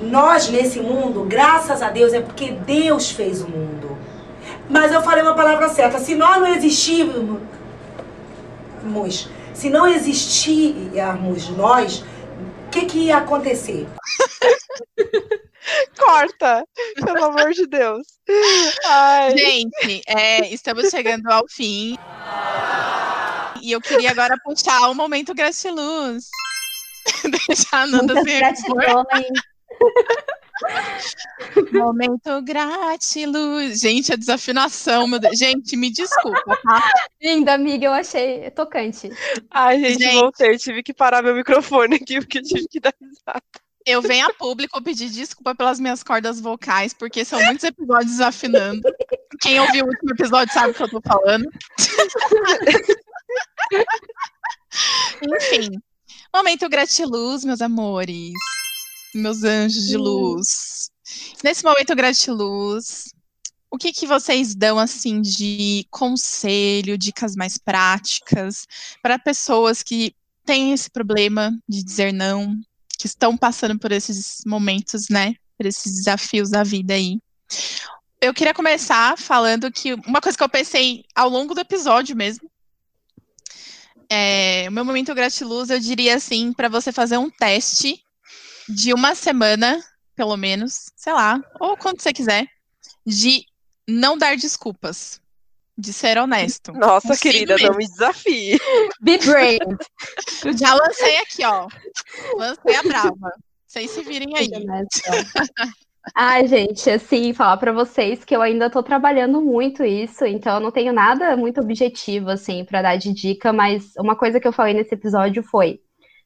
nós nesse mundo, graças a Deus, é porque Deus fez o mundo. Mas eu falei uma palavra certa. Se nós não existirmos, se não existirmos nós, o que, que ia acontecer? [laughs] Corta, pelo amor de Deus. Ai. Gente, é, estamos chegando ao fim. E eu queria agora puxar o momento gratiluz. [laughs] Deixar a Nanda Muitas se gratidões. [laughs] [laughs] Momento gratiluz. Gente, a desafinação, meu Deus. Gente, me desculpa, tá? Linda, amiga, eu achei tocante. Ai, gente, Gente. voltei. Tive que parar meu microfone aqui, porque eu tive que dar risada. Eu venho a público pedir desculpa pelas minhas cordas vocais, porque são muitos episódios desafinando. Quem ouviu o último episódio sabe o que eu tô falando. [laughs] Enfim, momento gratiluz, meus amores, meus anjos de luz. Nesse momento gratiluz, o que que vocês dão assim de conselho, dicas mais práticas para pessoas que têm esse problema de dizer não, que estão passando por esses momentos, né? Por esses desafios da vida aí. Eu queria começar falando que uma coisa que eu pensei ao longo do episódio mesmo. É, o meu momento gratiluz, eu diria assim, para você fazer um teste de uma semana, pelo menos, sei lá, ou quando você quiser, de não dar desculpas, de ser honesto. Nossa, Consigo querida, mesmo. não me desafie. Be brave. [laughs] Já lancei aqui, ó. Lancei a brava. Vocês se virem aí. Ai, gente, assim, falar pra vocês que eu ainda tô trabalhando muito isso, então eu não tenho nada muito objetivo, assim, pra dar de dica, mas uma coisa que eu falei nesse episódio foi: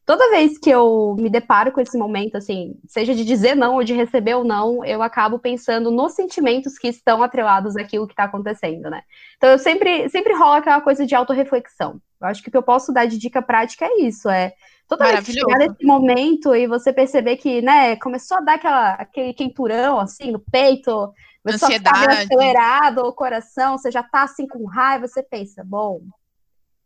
toda vez que eu me deparo com esse momento, assim, seja de dizer não ou de receber ou não, eu acabo pensando nos sentimentos que estão atrelados àquilo que tá acontecendo, né? Então eu sempre, sempre rola aquela coisa de autorreflexão. Eu acho que o que eu posso dar de dica prática é isso, é toda vez que chegar nesse momento e você perceber que, né, começou a dar aquela, aquele quenturão, assim, no peito, começou a ficar meio Ansiedade. acelerado o coração, você já tá, assim, com raiva, você pensa, bom,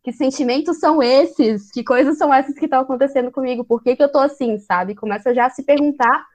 que sentimentos são esses? Que coisas são essas que estão acontecendo comigo? Por que que eu tô assim, sabe? Começa já a se perguntar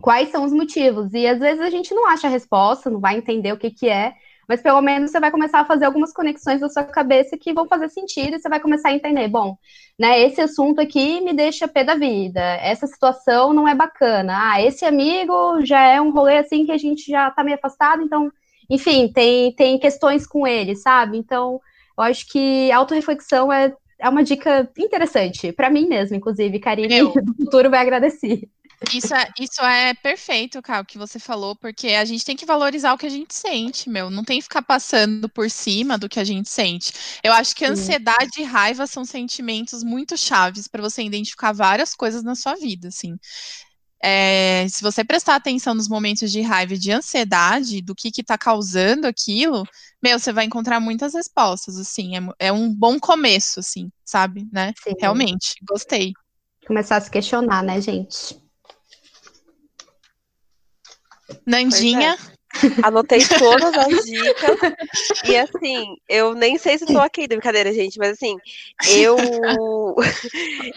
quais são os motivos. E às vezes a gente não acha a resposta, não vai entender o que que é, mas pelo menos você vai começar a fazer algumas conexões na sua cabeça que vão fazer sentido e você vai começar a entender, bom, né, esse assunto aqui me deixa pé da vida, essa situação não é bacana, ah, esse amigo já é um rolê assim que a gente já tá meio afastado, então, enfim, tem, tem questões com ele, sabe? Então, eu acho que autorreflexão é, é uma dica interessante, para mim mesmo, inclusive, Karine, Meu. [laughs] do futuro vai agradecer. Isso é, isso é perfeito, Cal, o que você falou, porque a gente tem que valorizar o que a gente sente, meu. Não tem que ficar passando por cima do que a gente sente. Eu acho que Sim. ansiedade e raiva são sentimentos muito chaves para você identificar várias coisas na sua vida, assim. É, se você prestar atenção nos momentos de raiva e de ansiedade, do que está causando aquilo, meu, você vai encontrar muitas respostas, assim. É, é um bom começo, assim, sabe? Né? Sim. Realmente, gostei. Começar a se questionar, né, gente? Nandinha, Anotei [laughs] todas as dicas. E assim, eu nem sei se tô aqui, brincadeira, gente, mas assim, eu. [laughs]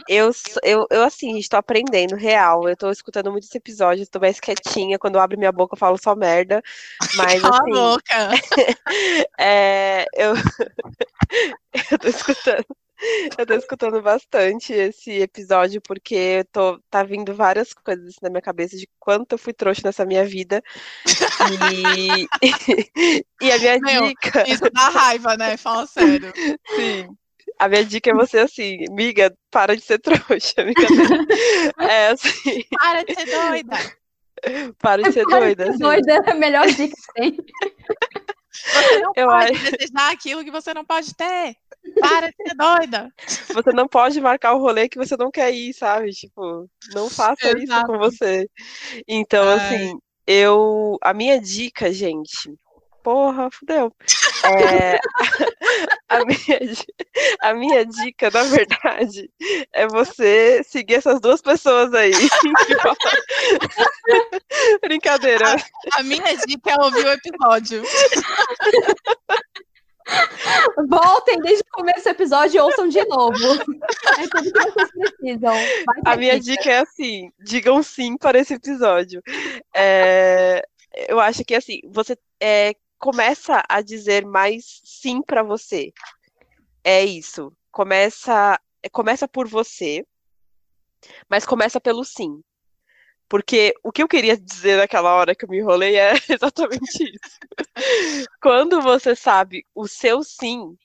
Eu, eu, eu assim, gente, tô aprendendo, real. Eu tô escutando muito esse episódio, tô mais quietinha. Quando eu abro minha boca, eu falo só merda. Mas cala a assim, boca. [laughs] é, eu, eu tô escutando. Eu tô escutando bastante esse episódio porque eu tô, tá vindo várias coisas assim na minha cabeça de quanto eu fui trouxa nessa minha vida. E, [laughs] e a minha Meu, dica, Isso dá raiva, né? Fala sério. sim, a minha dica é você assim, miga, para de ser trouxa, brincadeira. É assim, Para de ser doida. para de ser doida. assim. Doida é a melhor dica que tem. Você não Eu pode acho- desejar aquilo que você não pode ter. Para de ser doida. Você não pode marcar o rolê que você não quer ir, sabe? Tipo, não faça isso Exato. com você. Então, Ai. assim, eu. A minha dica, gente. Porra, fudeu. É, [laughs] a, minha, a minha dica, na verdade, é você seguir essas duas pessoas aí. [laughs] Brincadeira. A minha dica é ouvir o episódio. Voltem desde o começo do episódio e ouçam de novo. É tudo que vocês precisam. A minha dica é assim: digam sim para esse episódio. É, eu acho que assim, você é, começa a dizer mais sim para você. É isso. Começa, começa por você, mas começa pelo sim. Porque o que eu queria dizer naquela hora que eu me enrolei é [laughs] exatamente isso. Quando você sabe o seu sim,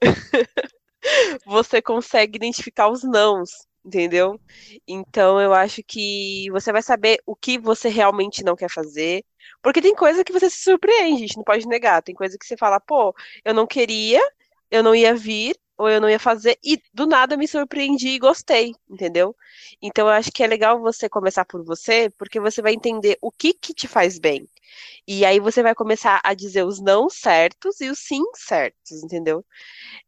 [laughs] você consegue identificar os nãos, entendeu? Então eu acho que você vai saber o que você realmente não quer fazer. Porque tem coisa que você se surpreende, a gente não pode negar. Tem coisa que você fala, pô, eu não queria, eu não ia vir, ou eu não ia fazer, e do nada me surpreendi e gostei, entendeu? Então eu acho que é legal você começar por você, porque você vai entender o que que te faz bem. E aí você vai começar a dizer os não certos e os sim certos, entendeu?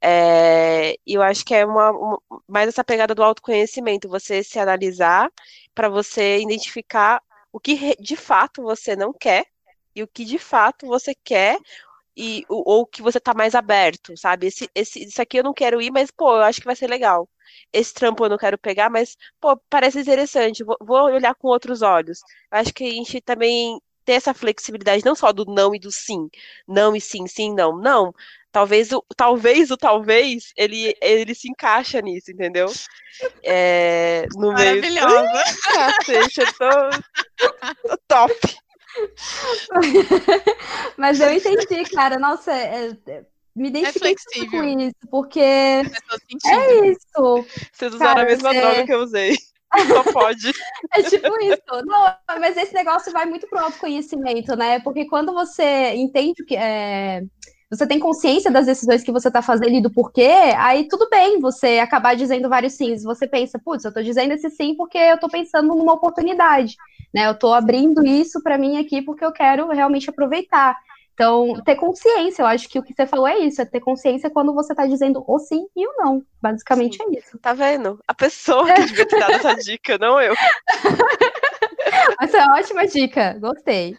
É, eu acho que é uma, uma, mais essa pegada do autoconhecimento, você se analisar para você identificar o que de fato você não quer e o que de fato você quer e ou que você tá mais aberto, sabe? Esse, esse, isso aqui eu não quero ir, mas pô, eu acho que vai ser legal. Esse trampo eu não quero pegar, mas pô, parece interessante. Vou, vou olhar com outros olhos. Eu acho que a gente também ter essa flexibilidade não só do não e do sim, não e sim, sim, não, não. Talvez o talvez o talvez ele ele se encaixa nisso, entendeu? É, no Maravilhosa. meio. Tô, tô top. [laughs] Mas eu entendi, cara. Nossa, é, é, me identifiquei é com isso, porque é isso. Vocês usaram cara, a mesma é... droga que eu usei. [laughs] Só pode. É tipo isso. Não, mas esse negócio vai muito pro autoconhecimento, né? Porque quando você entende que é, você tem consciência das decisões que você está fazendo e do porquê, aí tudo bem você acabar dizendo vários sims. Você pensa, putz, eu estou dizendo esse sim porque eu estou pensando numa oportunidade né? Eu estou abrindo isso para mim aqui porque eu quero realmente aproveitar. Então, ter consciência, eu acho que o que você falou é isso, é ter consciência quando você está dizendo o sim e o não. Basicamente sim. é isso. Tá vendo? A pessoa que devia ter dado essa dica, não eu. [laughs] Essa é uma ótima dica, gostei.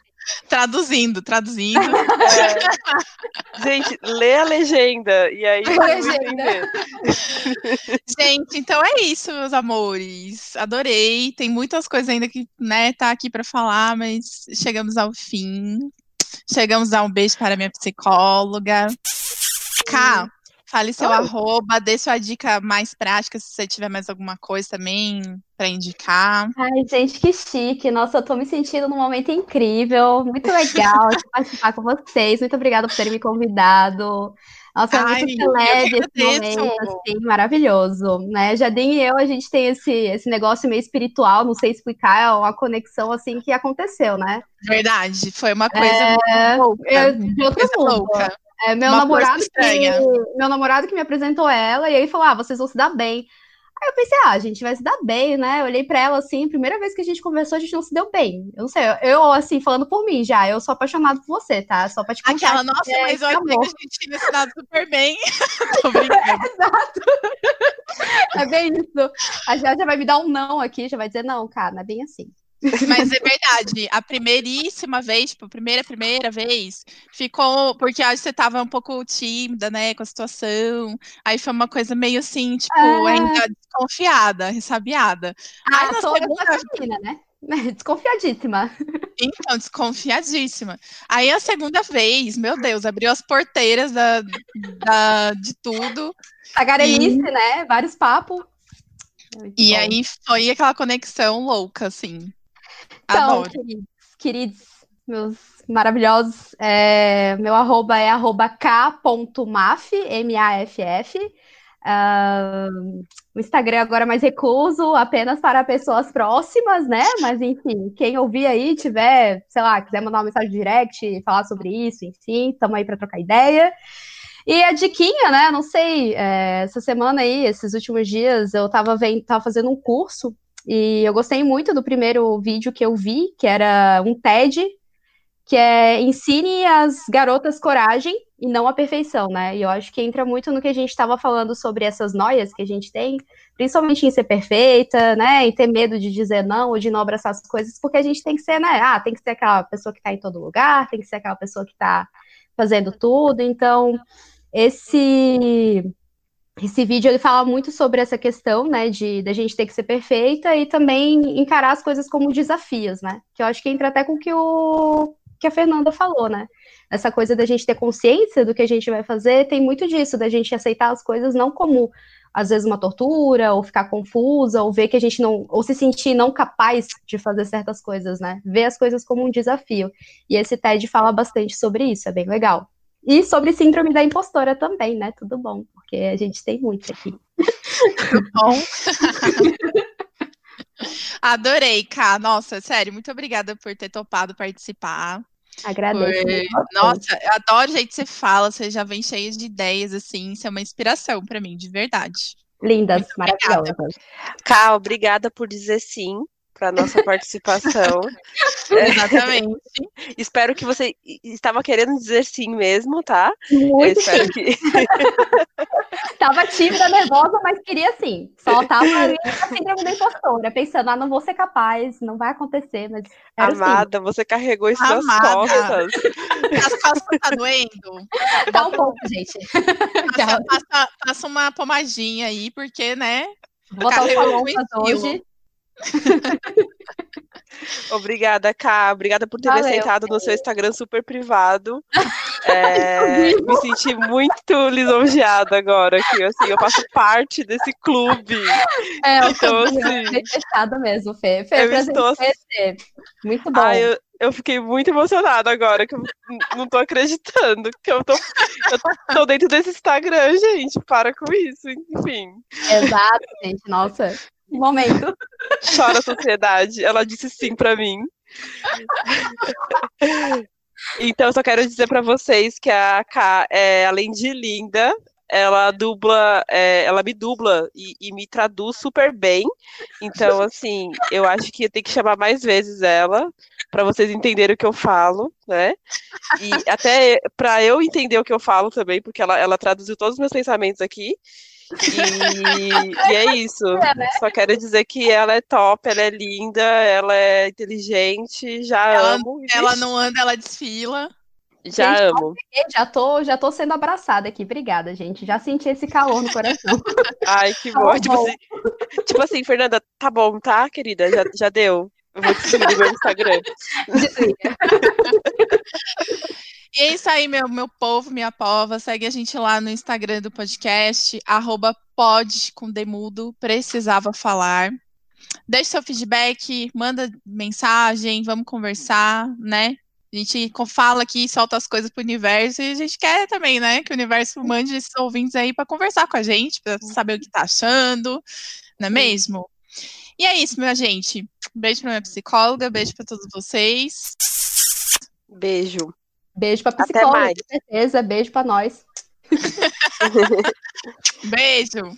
Traduzindo, traduzindo. É. Gente, lê a legenda e aí legenda. Gente, então é isso, meus amores. Adorei. Tem muitas coisas ainda que, né, tá aqui para falar, mas chegamos ao fim. Chegamos a um beijo para minha psicóloga. Cá, Fale seu oh. arroba, dê sua dica mais prática, se você tiver mais alguma coisa também para indicar. Ai, gente, que chique. Nossa, eu tô me sentindo num momento incrível, muito legal de [laughs] participar com vocês. Muito obrigada por terem me convidado. Nossa, é Ai, muito leve esse momento, assim, maravilhoso, né? Jardim e eu, a gente tem esse, esse negócio meio espiritual, não sei explicar, é uma conexão, assim, que aconteceu, né? Verdade, foi uma coisa é... louca. Eu, de outro mundo. Louca. É, meu, namorado que, meu namorado que me apresentou ela, e aí falou: ah, vocês vão se dar bem. Aí eu pensei, ah, a gente vai se dar bem, né? Eu olhei pra ela assim, primeira vez que a gente conversou, a gente não se deu bem. Eu não sei, eu, assim, falando por mim já, eu sou apaixonado por você, tá? Só pra te contar. Aquela, nossa, é, mas olha que a gente tinha se dado super bem. [laughs] Tô brincando. Exato. É bem isso. A já, já vai me dar um não aqui, já vai dizer, não, cara, não é bem assim. Mas é verdade, a primeiríssima vez, tipo, a primeira, primeira vez, ficou, porque acho que você tava um pouco tímida, né, com a situação, aí foi uma coisa meio assim, tipo, é... ainda desconfiada, ressabiada. Ah, aí na segunda... Menina, né? [laughs] Desconfiadíssima. Então, desconfiadíssima. Aí a segunda vez, meu Deus, abriu as porteiras da, da de tudo. Tagarelice, e... né? Vários papos. E bom. aí foi aquela conexão louca, assim. Então, queridos, queridos, meus maravilhosos, é, meu arroba é arroba k.maf, M-A-F-F. Uh, o Instagram agora é mais recluso, apenas para pessoas próximas, né? Mas enfim, quem ouvir aí, tiver, sei lá, quiser mandar uma mensagem direct, falar sobre isso, enfim, estamos aí para trocar ideia. E a diquinha, né? Não sei, é, essa semana aí, esses últimos dias, eu estava vendo, tava fazendo um curso e eu gostei muito do primeiro vídeo que eu vi, que era um TED, que é ensine as garotas coragem e não a perfeição, né? E eu acho que entra muito no que a gente estava falando sobre essas noias que a gente tem, principalmente em ser perfeita, né? Em ter medo de dizer não ou de não abraçar as coisas, porque a gente tem que ser, né? Ah, tem que ser aquela pessoa que está em todo lugar, tem que ser aquela pessoa que está fazendo tudo. Então, esse esse vídeo ele fala muito sobre essa questão, né, de da gente ter que ser perfeita e também encarar as coisas como desafios, né? Que eu acho que entra até com que o que a Fernanda falou, né? Essa coisa da gente ter consciência do que a gente vai fazer, tem muito disso, da gente aceitar as coisas não como às vezes uma tortura, ou ficar confusa, ou ver que a gente não, ou se sentir não capaz de fazer certas coisas, né? Ver as coisas como um desafio. E esse TED fala bastante sobre isso, é bem legal. E sobre síndrome da impostora também, né? Tudo bom, porque a gente tem muito aqui. Tudo bom. [laughs] Adorei, Ká. Nossa, sério, muito obrigada por ter topado participar. Agradeço. Por... Nossa, eu adoro o jeito que você fala, você já vem cheia de ideias, assim, isso é uma inspiração para mim, de verdade. Lindas, maravilhosas. Ká, obrigada por dizer sim para nossa participação. [laughs] Exatamente. espero que você estava querendo dizer sim mesmo, tá? Muito espero que. [laughs] tava tímida, nervosa, mas queria sim. Só tava ali na síndrome da impostora, pensando, ah, não vou ser capaz, não vai acontecer, mas. Amada, sim. você carregou isso nas costas. [laughs] As costas tá doendo? Tá um pouco, gente. Passa, passa, passa uma pomadinha aí, porque, né? Vou botar o hoje. [laughs] Obrigada, Ká. Obrigada por ter Valeu, me aceitado no seu Instagram super privado. [laughs] É, me senti muito lisonjeada agora, que assim, eu faço parte desse clube. É, então, assim, fechado mesmo, Fê. Fê, eu estou... Muito bom. Ah, eu, eu fiquei muito emocionada agora, que eu não tô acreditando que eu tô, eu tô dentro desse Instagram, gente. Para com isso, enfim. Exato, gente. Nossa, momento. [laughs] Chora a sociedade. Ela disse sim para mim. Então, eu só quero dizer para vocês que a K, é, além de linda, ela dubla, é, ela me dubla e, e, me traduz super bem. Então, assim, eu acho que eu tenho que chamar mais vezes ela para vocês entenderem o que eu falo, né? E até para eu entender o que eu falo também, porque ela, ela traduziu todos os meus pensamentos aqui. E, e, é isso. [laughs] É, né? Só quero dizer que ela é top, ela é linda, ela é inteligente, já ela, amo. Ela não anda, ela desfila. Já gente, amo. Já tô, já tô sendo abraçada aqui. Obrigada, gente. Já senti esse calor no coração. [laughs] Ai, que bom. Tá tipo, bom. Assim, tipo assim, Fernanda, tá bom, tá, querida? Já, já deu. Eu vou descobrir meu Instagram. [laughs] E é isso aí, meu, meu povo, minha pova. Segue a gente lá no Instagram do podcast, arroba pod com demudo, precisava falar. Deixe seu feedback, manda mensagem, vamos conversar, né? A gente fala aqui, solta as coisas pro universo e a gente quer também, né? Que o universo mande esses ouvintes aí para conversar com a gente, para saber o que tá achando, não é mesmo? E é isso, minha gente. Beijo pra minha psicóloga, beijo para todos vocês. Beijo. Beijo pra psicóloga, com certeza. Beijo pra nós. [laughs] [laughs] Beijo.